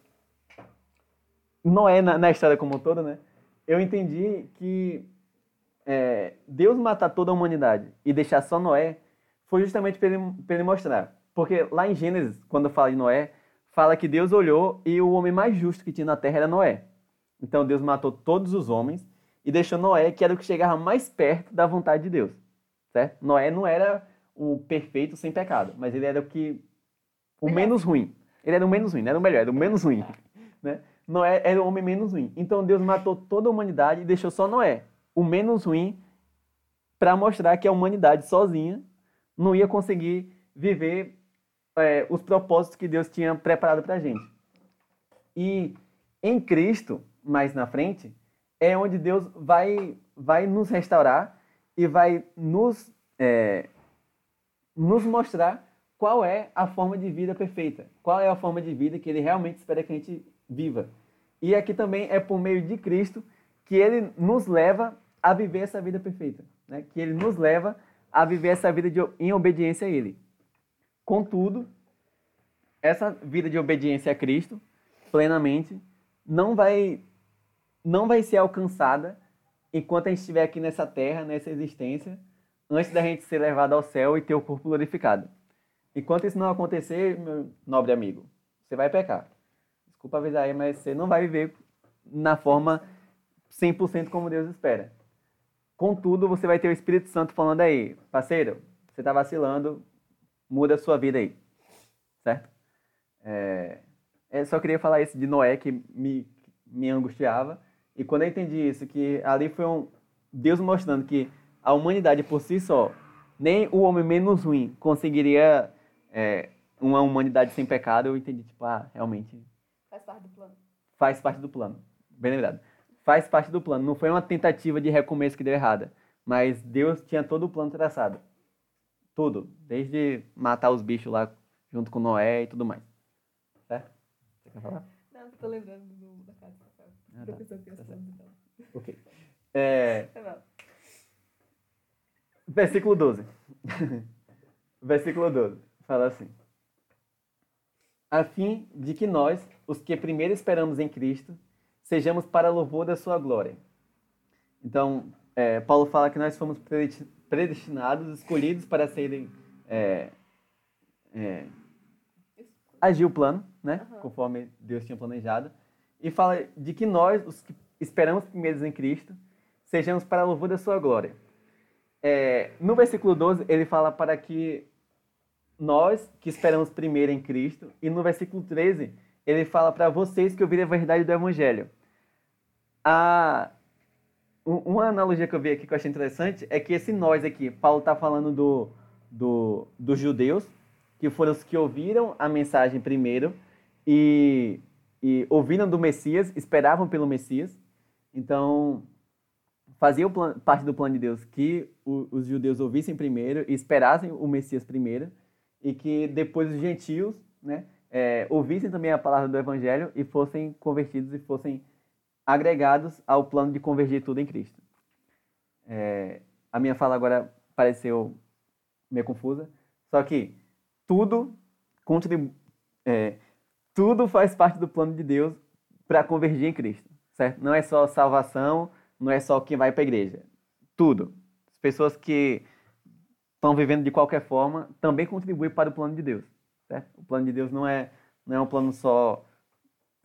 Noé na, na, história como um todo, né? Eu entendi que é, Deus matar toda a humanidade e deixar só Noé foi justamente para ele, ele mostrar. Porque lá em Gênesis, quando fala de Noé, fala que Deus olhou e o homem mais justo que tinha na terra era Noé. Então Deus matou todos os homens e deixou Noé, que era o que chegava mais perto da vontade de Deus. Certo? Noé não era o perfeito sem pecado, mas ele era o que o menos ruim. Ele era o menos ruim, não era o melhor, era o menos ruim. Né? Noé era o homem menos ruim. Então Deus matou toda a humanidade e deixou só Noé, o menos ruim, para mostrar que a humanidade sozinha não ia conseguir viver é, os propósitos que Deus tinha preparado para a gente. E em Cristo, mais na frente, é onde Deus vai, vai nos restaurar e vai nos, é, nos mostrar qual é a forma de vida perfeita, qual é a forma de vida que Ele realmente espera que a gente viva. E aqui também é por meio de Cristo que Ele nos leva a viver essa vida perfeita, né? que Ele nos leva a viver essa vida de, em obediência a Ele. Contudo, essa vida de obediência a Cristo, plenamente, não vai não vai ser alcançada enquanto a gente estiver aqui nessa terra, nessa existência, antes da gente ser levado ao céu e ter o corpo glorificado. Enquanto isso não acontecer, meu nobre amigo, você vai pecar. Desculpa avisar aí, mas você não vai viver na forma 100% como Deus espera. Contudo, você vai ter o Espírito Santo falando aí, parceiro, você está vacilando, muda a sua vida aí. Certo? É, eu só queria falar isso de Noé, que me, me angustiava. E quando eu entendi isso, que ali foi um Deus mostrando que a humanidade por si só, nem o homem menos ruim conseguiria é, uma humanidade sem pecado, eu entendi, tipo, ah, realmente. Faz parte do plano. Faz parte do plano. Bem lembrado. Faz parte do plano. Não foi uma tentativa de recomeço que deu errada. Mas Deus tinha todo o plano traçado. Tudo. Desde matar os bichos lá junto com Noé e tudo mais. Certo? Você quer falar? Não, tô lembrando do, da casa ah, tá. Ok. É... Versículo 12. Versículo 12. Fala assim. A fim de que nós, os que primeiro esperamos em Cristo, sejamos para louvor da sua glória. Então, é, Paulo fala que nós fomos predestinados, escolhidos para serem é, é, agir o plano, né? Uhum. Conforme Deus tinha planejado e fala de que nós, os que esperamos primeiros em Cristo, sejamos para louvor da sua glória. É, no versículo 12, ele fala para que nós que esperamos primeiro em Cristo. E no versículo 13, ele fala para vocês que ouviram a verdade do Evangelho. A, uma analogia que eu vi aqui que eu achei interessante é que esse nós aqui, Paulo está falando do, do, dos judeus, que foram os que ouviram a mensagem primeiro e, e ouviram do Messias, esperavam pelo Messias. Então, fazia parte do plano de Deus que o, os judeus ouvissem primeiro e esperassem o Messias primeiro e que depois os gentios né, é, ouvissem também a palavra do Evangelho e fossem convertidos e fossem agregados ao plano de convergir tudo em Cristo. É, a minha fala agora pareceu meio confusa, só que tudo contribui, é, tudo faz parte do plano de Deus para convergir em Cristo, certo? Não é só salvação, não é só quem vai para a igreja. Tudo. As pessoas que estão vivendo de qualquer forma também contribuem para o plano de Deus. Certo? O plano de Deus não é, não é um plano só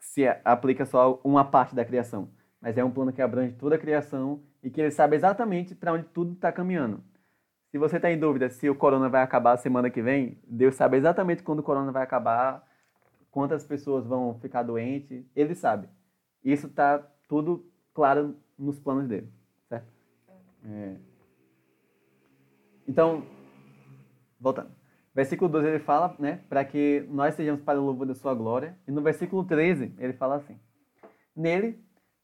se aplica só uma parte da criação, mas é um plano que abrange toda a criação e que ele sabe exatamente para onde tudo está caminhando. Se você está em dúvida se o corona vai acabar semana que vem, Deus sabe exatamente quando o corona vai acabar, quantas pessoas vão ficar doentes, ele sabe. Isso está tudo claro nos planos dele, certo? É. Então, voltando. Versículo 12 ele fala, né, para que nós sejamos para o louvor da sua glória. E no versículo 13 ele fala assim: Nele,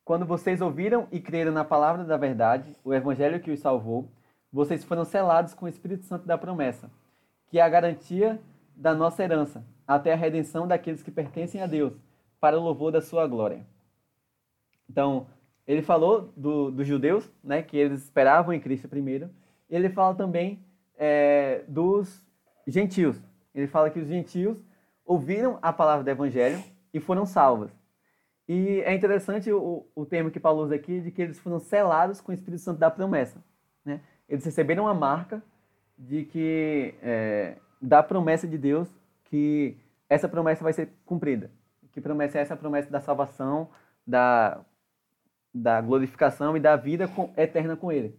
quando vocês ouviram e creram na palavra da verdade, o evangelho que os salvou, vocês foram selados com o Espírito Santo da promessa, que é a garantia da nossa herança, até a redenção daqueles que pertencem a Deus, para o louvor da sua glória. Então, ele falou do, dos judeus, né, que eles esperavam em Cristo primeiro. Ele fala também é, dos gentios. Ele fala que os gentios ouviram a palavra do evangelho e foram salvos. E é interessante o, o termo que Paulo usa aqui, de que eles foram selados com o Espírito Santo da promessa. Né? Eles receberam a marca de que, é, da promessa de Deus, que essa promessa vai ser cumprida. Que promessa é essa? A promessa da salvação, da da glorificação e da vida com, eterna com Ele.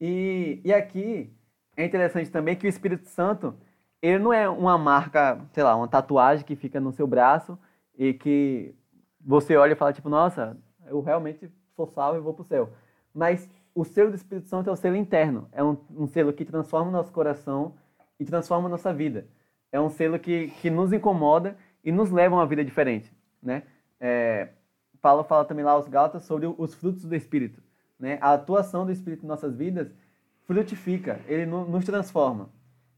E, e aqui é interessante também que o Espírito Santo, ele não é uma marca, sei lá, uma tatuagem que fica no seu braço e que você olha e fala, tipo, nossa, eu realmente sou salvo e vou para o céu. Mas o selo do Espírito Santo é o selo interno, é um, um selo que transforma o nosso coração e transforma a nossa vida. É um selo que, que nos incomoda e nos leva a uma vida diferente, né? É, Paulo fala também lá aos Gálatas sobre os frutos do Espírito. Né? A atuação do Espírito em nossas vidas frutifica, ele nos transforma.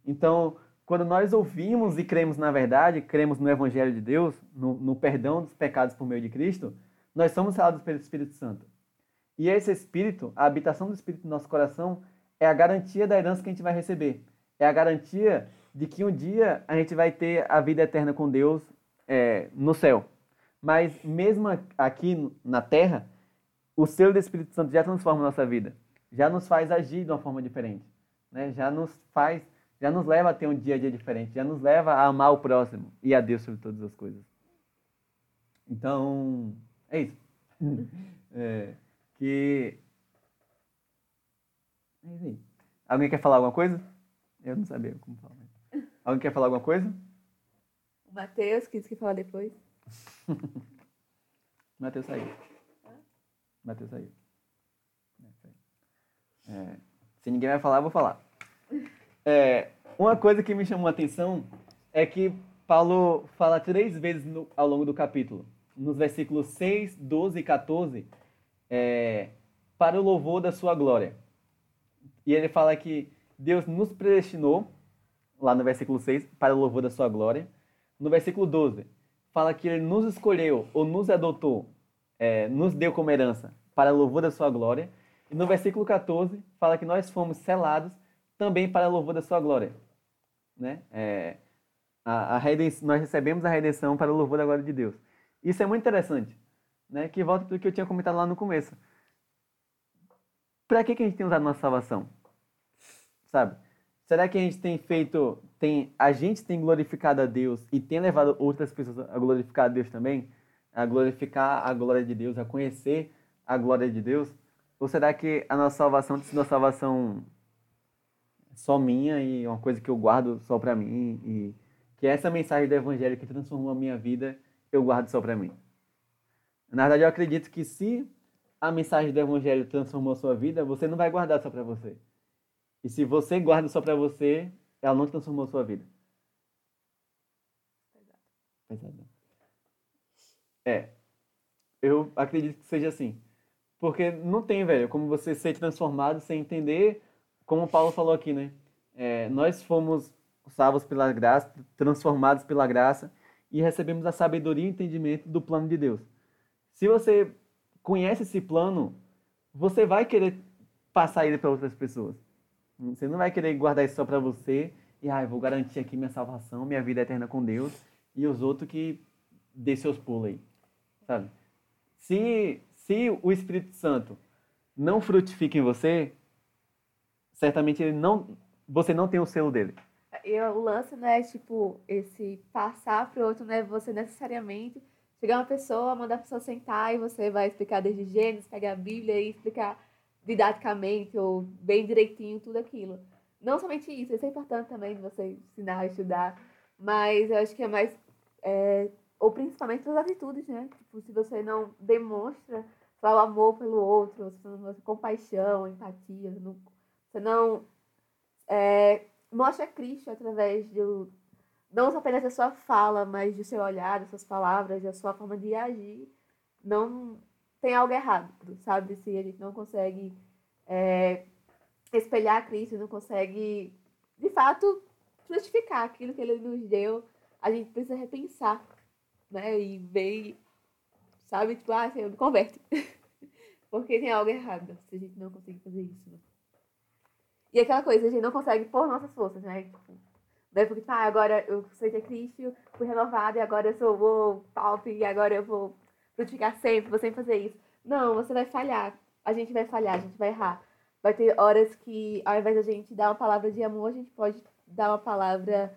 Então, quando nós ouvimos e cremos na verdade, cremos no Evangelho de Deus, no, no perdão dos pecados por meio de Cristo, nós somos selados pelo Espírito Santo. E esse Espírito, a habitação do Espírito no nosso coração, é a garantia da herança que a gente vai receber. É a garantia de que um dia a gente vai ter a vida eterna com Deus é, no céu. Mas mesmo aqui na Terra, o selo do Espírito Santo já transforma a nossa vida, já nos faz agir de uma forma diferente, né? já nos faz, já nos leva a ter um dia a dia diferente, já nos leva a amar o próximo e a Deus sobre todas as coisas. Então, é isso. é, que. É isso aí. Alguém quer falar alguma coisa? Eu não sabia como falar. Alguém quer falar alguma coisa? O Matheus quis que falar depois. Mateus saiu. Mateus saiu. É, se ninguém vai falar, eu vou falar. É, uma coisa que me chamou a atenção é que Paulo fala três vezes no, ao longo do capítulo, nos versículos 6, 12 e 14, é, para o louvor da sua glória. E ele fala que Deus nos predestinou, lá no versículo 6, para o louvor da sua glória. No versículo 12, fala que ele nos escolheu ou nos adotou, é, nos deu como herança para louvor da sua glória. E no versículo 14 fala que nós fomos selados também para louvor da sua glória. Né? É, a, a nós recebemos a redenção para o louvor da glória de Deus. Isso é muito interessante, né? que volta para o que eu tinha comentado lá no começo. Para que, que a gente tem usado nossa salvação? Sabe? Será que a gente tem feito, tem, a gente tem glorificado a Deus e tem levado outras pessoas a glorificar a Deus também? A glorificar a glória de Deus, a conhecer a glória de Deus? Ou será que a nossa salvação tem salvação só minha e uma coisa que eu guardo só para mim e que essa mensagem do evangelho que transformou a minha vida, eu guardo só para mim. Na verdade, eu acredito que se a mensagem do evangelho transformou a sua vida, você não vai guardar só para você. E se você guarda só para você, ela não transformou a sua vida. É. Eu acredito que seja assim. Porque não tem, velho, como você ser transformado sem entender, como o Paulo falou aqui, né? É, nós fomos salvos pela graça, transformados pela graça e recebemos a sabedoria e entendimento do plano de Deus. Se você conhece esse plano, você vai querer passar ele para outras pessoas. Você não vai querer guardar isso só para você e, ah, eu vou garantir aqui minha salvação, minha vida eterna com Deus e os outros que dê seus pulos aí, sabe? Se se o Espírito Santo não frutifica em você, certamente ele não, você não tem o selo dele. E o lance não é tipo esse passar para o outro, não é você necessariamente chegar uma pessoa, mandar a pessoa sentar e você vai explicar desde Gênesis, pegar a Bíblia e explicar didaticamente ou bem direitinho tudo aquilo. Não somente isso, isso é importante também de você ensinar, estudar, mas eu acho que é mais, é, ou principalmente as atitudes, né? Tipo, se você não demonstra o amor pelo outro, você não compaixão, empatia, não, não é, mostra Cristo através do, não apenas da sua fala, mas do seu olhar, das suas palavras, da sua forma de agir, não tem algo errado, sabe? Se a gente não consegue é, espelhar Cristo, não consegue, de fato, justificar aquilo que Ele nos deu, a gente precisa repensar, né? E ver Sabe? Tipo, ah, Senhor, me converte. Porque tem algo errado se a gente não conseguir fazer isso. Né? E aquela coisa, a gente não consegue por nossas forças, né? Não é porque, tipo, ah, agora eu sei que é Cristo, fui renovado e agora eu sou vou top e agora eu vou frutificar sempre, vou sempre fazer isso. Não, você vai falhar. A gente vai falhar, a gente vai errar. Vai ter horas que, ao invés da gente dar uma palavra de amor, a gente pode dar uma palavra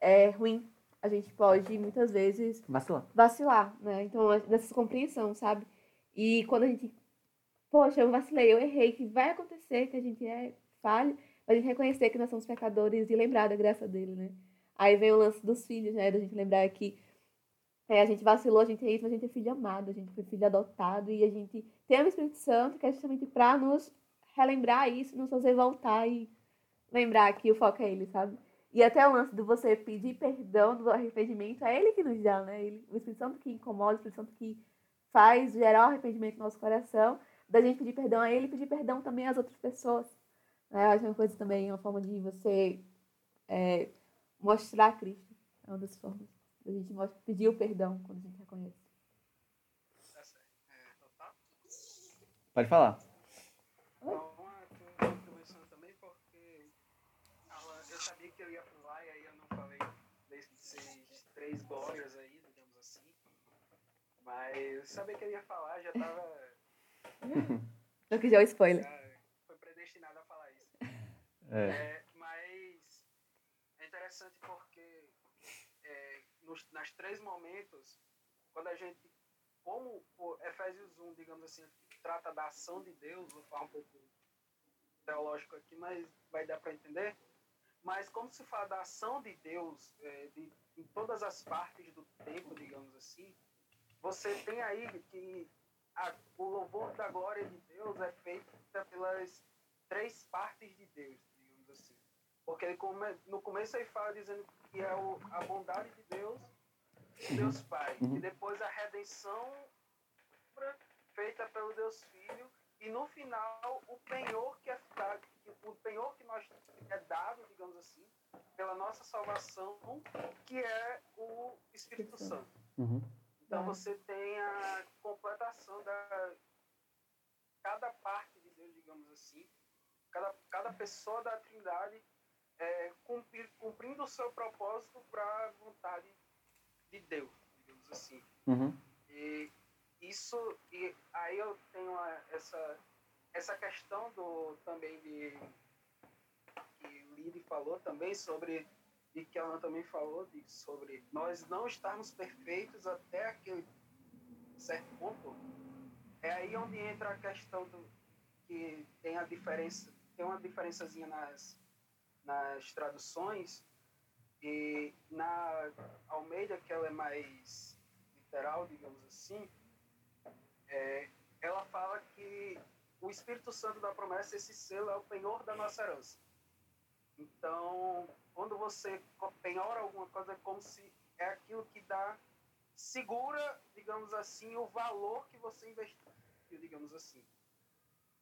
é, ruim a gente pode muitas vezes vacilar, vacilar né? Então, nessa compreensão, sabe? E quando a gente, poxa, eu vacilei, eu errei, que vai acontecer, que a gente é falha, a gente reconhecer que nós somos pecadores e lembrar da graça dele, né? Aí vem o lance dos filhos, né? Da gente lembrar que é, a gente vacilou, a gente é isso, mas a gente é filho amado, a gente foi filho adotado e a gente tem o Espírito Santo que é justamente para nos relembrar isso, nos fazer voltar e lembrar que o foco é ele, sabe? E até o lance de você pedir perdão do arrependimento, é ele que nos dá, né? Ele, o Espírito Santo que incomoda, o Espírito Santo que faz gerar o arrependimento no nosso coração, da gente pedir perdão a ele e pedir perdão também às outras pessoas. Né? Eu acho uma coisa também, uma forma de você é, mostrar Cristo. É uma das formas. A gente mostra, pedir o perdão quando a gente reconhece. Pode falar. três glórias aí, digamos assim. Mas sabia que ele ia falar, já tava. Não quis dar o spoiler. foi predestinado a falar isso. É. é mas é interessante porque é, nos, nas três momentos, quando a gente, como o Efésios 1, digamos assim, trata da ação de Deus, vou falar um pouco teológico aqui, mas vai dar para entender. Mas como se fala da ação de Deus, é, de em todas as partes do tempo, digamos assim, você tem aí que a, o louvor da glória de Deus é feito pelas três partes de Deus. Porque ele come, no começo ele fala dizendo que é o, a bondade de Deus, uhum. Deus Pai, uhum. e depois a redenção feita pelo Deus Filho, e no final o penhor que é o penhor que nós é dado, digamos assim, pela nossa salvação, que é o Espírito Santo. Uhum. Então você tem a completação da cada parte de Deus, digamos assim, cada, cada pessoa da Trindade é, cumprir, cumprindo o seu propósito para a vontade de Deus, digamos assim. Uhum. E isso, e aí eu tenho essa, essa questão do também de Lili falou também sobre, e que ela também falou de, sobre nós não estarmos perfeitos até aquele certo ponto. É aí onde entra a questão do que tem a diferença, tem uma diferençazinha nas, nas traduções, e na Almeida, que ela é mais literal, digamos assim, é, ela fala que o Espírito Santo da promessa, esse selo, é o penhor da nossa herança. Então, quando você penhora alguma coisa, é como se é aquilo que dá, segura, digamos assim, o valor que você investiu, digamos assim.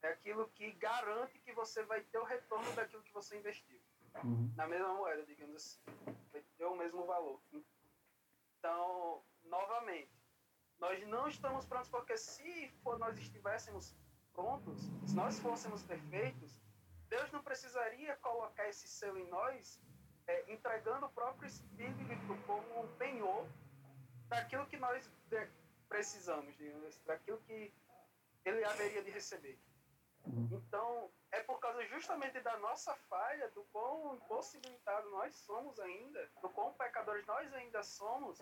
É aquilo que garante que você vai ter o retorno daquilo que você investiu. Uhum. Na mesma moeda, digamos assim. Vai ter o mesmo valor. Então, novamente, nós não estamos prontos porque se for, nós estivéssemos prontos, se nós fôssemos perfeitos, Deus não precisaria colocar esse selo em nós, é, entregando o próprio Espírito como um penhor daquilo que nós é, precisamos, digamos, daquilo que ele haveria de receber. Uhum. Então, é por causa justamente da nossa falha, do quão impossibilitado nós somos ainda, do quão pecadores nós ainda somos,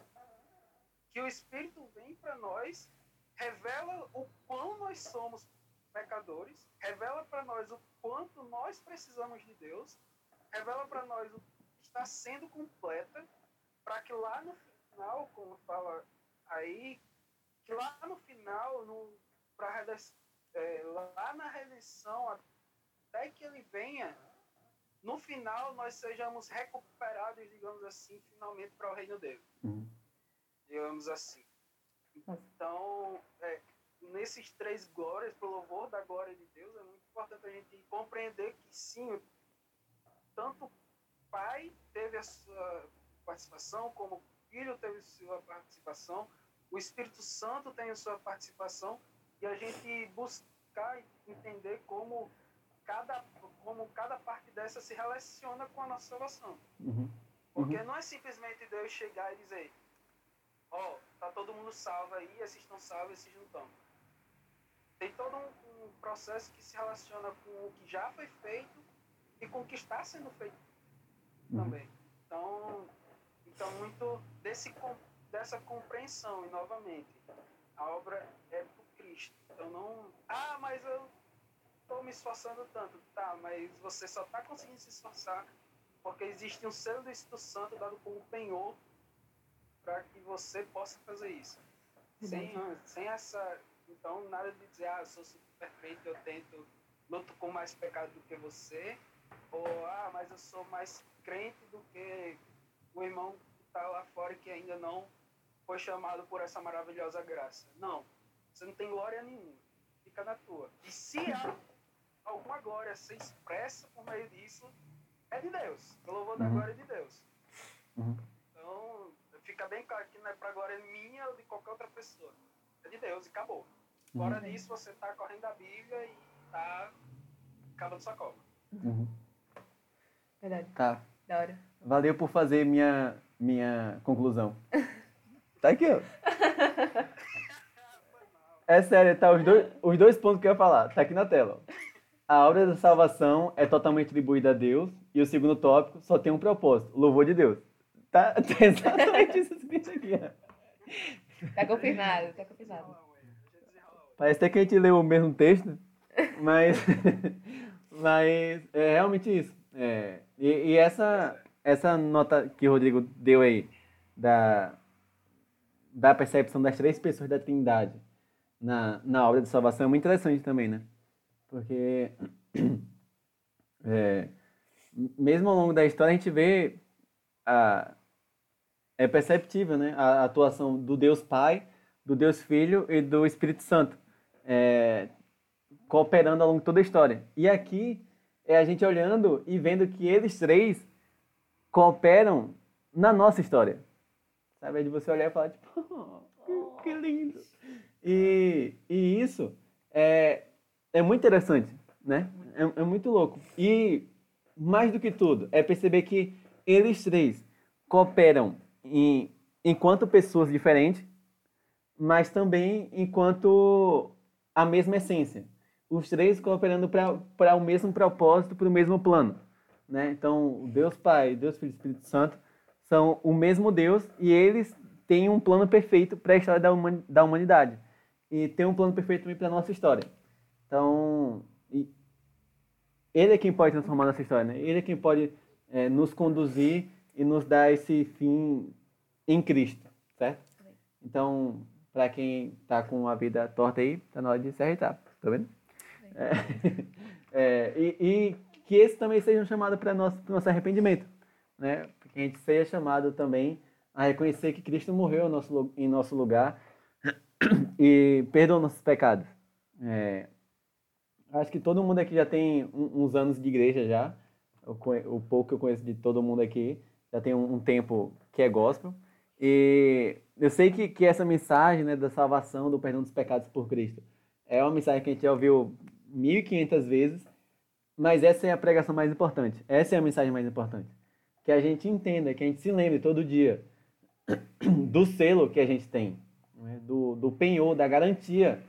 que o Espírito vem para nós, revela o quão nós somos pecadores, revela para nós o quanto nós precisamos de Deus, revela para nós o que está sendo completa, para que lá no final, como fala aí, que lá no final, no, pra, é, lá na redenção, até que ele venha, no final nós sejamos recuperados, digamos assim, finalmente para o reino dele. Uhum. Digamos assim. Então, é, nesses três glórias, pro louvor da glória de Deus, é muito importante a gente compreender que sim, tanto o Pai teve a sua participação, como o Filho teve a sua participação, o Espírito Santo tem a sua participação, e a gente buscar entender como cada, como cada parte dessa se relaciona com a nossa salvação. Uhum. Porque Uhum. não é simplesmente Deus chegar e dizer, ó, tá todo mundo salvo aí, esses estão salvos, esses não estão. Tem todo um, um processo que se relaciona com o que já foi feito e com o que está sendo feito Uhum. também. Então, então muito desse, dessa compreensão, e novamente, a obra é Cristo. Então não, ah, mas eu estou me esforçando tanto. Tá, mas você só está conseguindo se esforçar porque existe um selo do Espírito Santo dado como penhor para que você possa fazer isso. Sem, sem essa. Então, nada de dizer, ah, eu sou super perfeito, eu tento, luto com mais pecado do que você, ou, ah, mas eu sou mais crente do que o irmão que está lá fora e que ainda não foi chamado por essa maravilhosa graça. Não, você não tem glória nenhuma, fica na tua. E se há alguma glória ser expressa por meio disso, é de Deus, pelo louvor da Uhum. glória de Deus. Uhum. Então, fica bem claro que não é para glória minha ou de qualquer outra pessoa. É de Deus e acabou. Fora disso, você tá correndo a Bíblia e tá cavando sua cova. Uhum. Verdade. Tá. Da hora. Valeu por fazer minha, minha conclusão. Tá aqui, ó. É sério, tá os dois, os dois pontos que eu ia falar. Tá aqui na tela. A obra da salvação é totalmente atribuída a Deus. E o segundo tópico só tem um propósito: louvor de Deus. Tá, tá exatamente isso aqui. Tá confirmado, tá confirmado. Parece até que a gente leu o mesmo texto, mas, mas é realmente isso. É, e, e essa, essa nota que o Rodrigo deu aí, da, da percepção das três pessoas da Trindade na, na obra de salvação, é muito interessante também, né? Porque, é, mesmo ao longo da história, a gente vê a, é perceptível, né? A atuação do Deus Pai, do Deus Filho e do Espírito Santo, é, cooperando ao longo de toda a história. E aqui é a gente olhando e vendo que eles três cooperam na nossa história. Sabe? É de você olhar e falar, tipo, "Oh, que, que lindo. E, e isso é, é muito interessante, né? É, é muito louco. E, mais do que tudo, é perceber que eles três cooperam em, enquanto pessoas diferentes, mas também enquanto a mesma essência. Os três cooperando para o mesmo propósito, para o mesmo plano. Né? Então, Deus Pai, Deus Filho e Espírito Santo são o mesmo Deus e eles têm um plano perfeito para a história da humanidade. E tem um plano perfeito para a nossa história. Então, ele é quem pode transformar nossa história. Né? Ele é quem pode é, nos conduzir e nos dar esse fim em Cristo, certo? Então, para quem está com a vida torta aí, está na hora de se ajeitar, tá vendo? É, é, e, e, que esse também seja um chamado para nosso, nosso arrependimento, né? Que a gente seja chamado também a reconhecer que Cristo morreu em nosso lugar e perdoa nossos pecados. É, acho que todo mundo aqui já tem uns anos de igreja já, o, pouco que eu conheço de todo mundo aqui, já tem um, um tempo que é gospel. E eu sei que, que essa mensagem né, da salvação, do perdão dos pecados por Cristo, é uma mensagem que a gente já ouviu 1.500 vezes, mas essa é a pregação mais importante. Essa é a mensagem mais importante. Que a gente entenda, que a gente se lembre todo dia do selo que a gente tem, né? do, do penhor, da garantia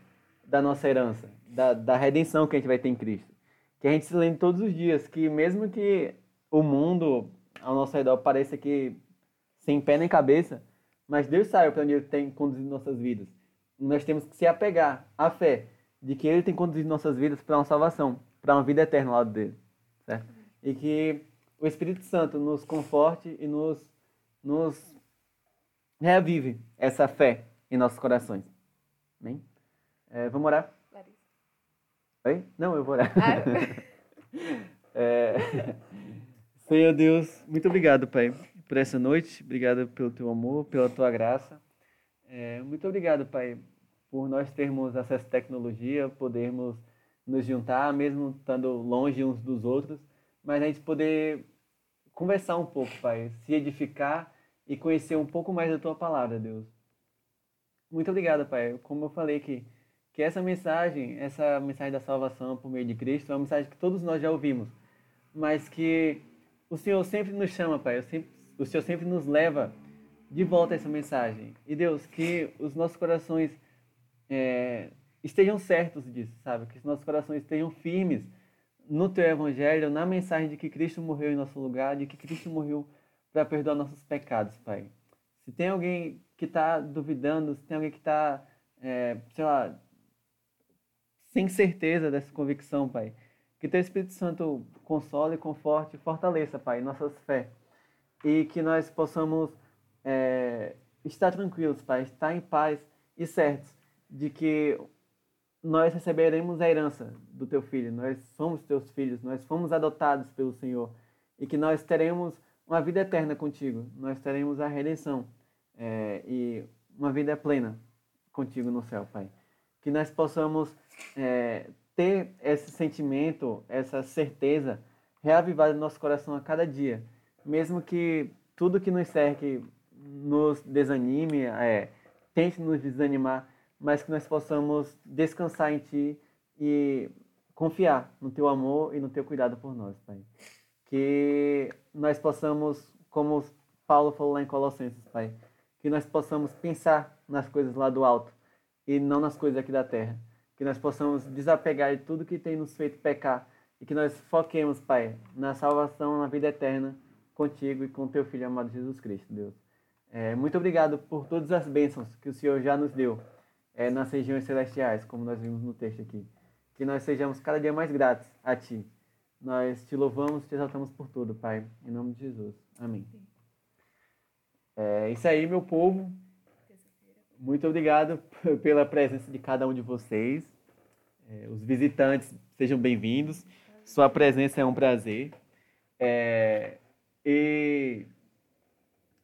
da nossa herança, da, da redenção que a gente vai ter em Cristo. Que a gente se lembre todos os dias que mesmo que o mundo ao nosso redor pareça que sem pé nem cabeça, mas Deus sabe para onde Ele tem conduzido nossas vidas. Nós temos que se apegar à fé de que Ele tem conduzido nossas vidas para uma salvação, para uma vida eterna ao lado dele. Certo? E que o Espírito Santo nos conforte e nos, nos reavive essa fé em nossos corações. Amém? É, vamos orar? Larissa. Oi? Não, eu vou orar. Ah. é... Senhor Deus, muito obrigado, Pai, por essa noite. Obrigado pelo teu amor, pela tua graça. É, muito obrigado, Pai, por nós termos acesso à tecnologia, podermos nos juntar, mesmo estando longe uns dos outros, mas a gente poder conversar um pouco, Pai, se edificar e conhecer um pouco mais da tua palavra, Deus. Muito obrigado, Pai. Como eu falei que que essa mensagem, essa mensagem da salvação por meio de Cristo, é uma mensagem que todos nós já ouvimos, mas que o Senhor sempre nos chama, Pai. O Senhor sempre nos leva de volta a essa mensagem. E Deus, que os nossos corações é, estejam certos disso, sabe? Que os nossos corações estejam firmes no Teu Evangelho, na mensagem de que Cristo morreu em nosso lugar, de que Cristo morreu para perdoar nossos pecados, Pai. Se tem alguém que está duvidando, se tem alguém que está, é, sei lá, sem certeza dessa convicção, Pai, que Teu Espírito Santo console, conforte e fortaleça, Pai, nossas fé. E que nós possamos é, estar tranquilos, Pai, estar em paz e certos de que nós receberemos a herança do Teu Filho. Nós somos Teus filhos, nós fomos adotados pelo Senhor. E que nós teremos uma vida eterna contigo. Nós teremos a redenção é, e uma vida plena contigo no céu, Pai. Que nós possamos é, ter esse sentimento, essa certeza reavivada no nosso coração a cada dia. Mesmo que tudo que nos cerque nos desanime, é, tente nos desanimar, mas que nós possamos descansar em Ti e confiar no Teu amor e no Teu cuidado por nós, Pai. Que nós possamos, como Paulo falou lá em Colossenses, Pai, que nós possamos pensar nas coisas lá do alto e não nas coisas aqui da terra que nós possamos desapegar de tudo que tem nos feito pecar e que nós foquemos, Pai, na salvação, na vida eterna contigo e com teu Filho amado Jesus Cristo, Deus. É, muito obrigado por todas as bênçãos que o Senhor já nos deu é, nas regiões celestiais, como nós vimos no texto aqui. Que nós sejamos cada dia mais gratos a Ti. Nós te louvamos, te exaltamos por tudo, Pai. Em nome de Jesus. Amém. É isso aí, meu povo. Muito obrigado pela presença de cada um de vocês. É, os visitantes, sejam bem-vindos. Sua presença é um prazer. É, e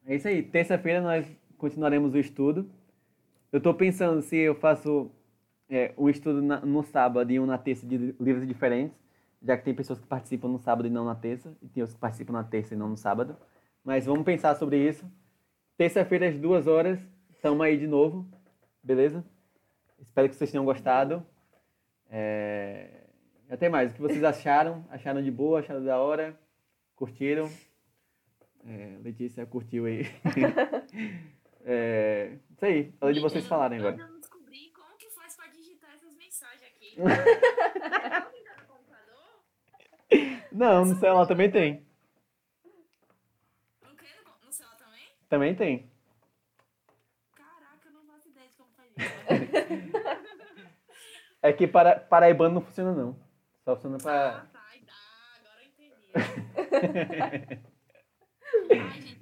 é isso aí. Terça-feira nós continuaremos o estudo. Eu estou pensando se eu faço é, um estudo na, no sábado e um na terça de livros diferentes, já que tem pessoas que participam no sábado e não na terça, e tem outros que participam na terça e não no sábado. Mas vamos pensar sobre isso. Terça-feira, às duas horas, Estamos aí de novo, beleza? Espero que vocês tenham gostado. É... Até mais. O que vocês acharam? Acharam de boa? Acharam da hora? Curtiram? É, Letícia curtiu aí. é, isso aí. Hora de vocês falarem agora. Eu descobri como que faz para digitar essas mensagens aqui. Não, no celular também tem. No, que? no celular também? Tem. é que para, paraibano não funciona, não. Só funciona para. Ah, tá. Ah, agora eu entendi. Ai, gente,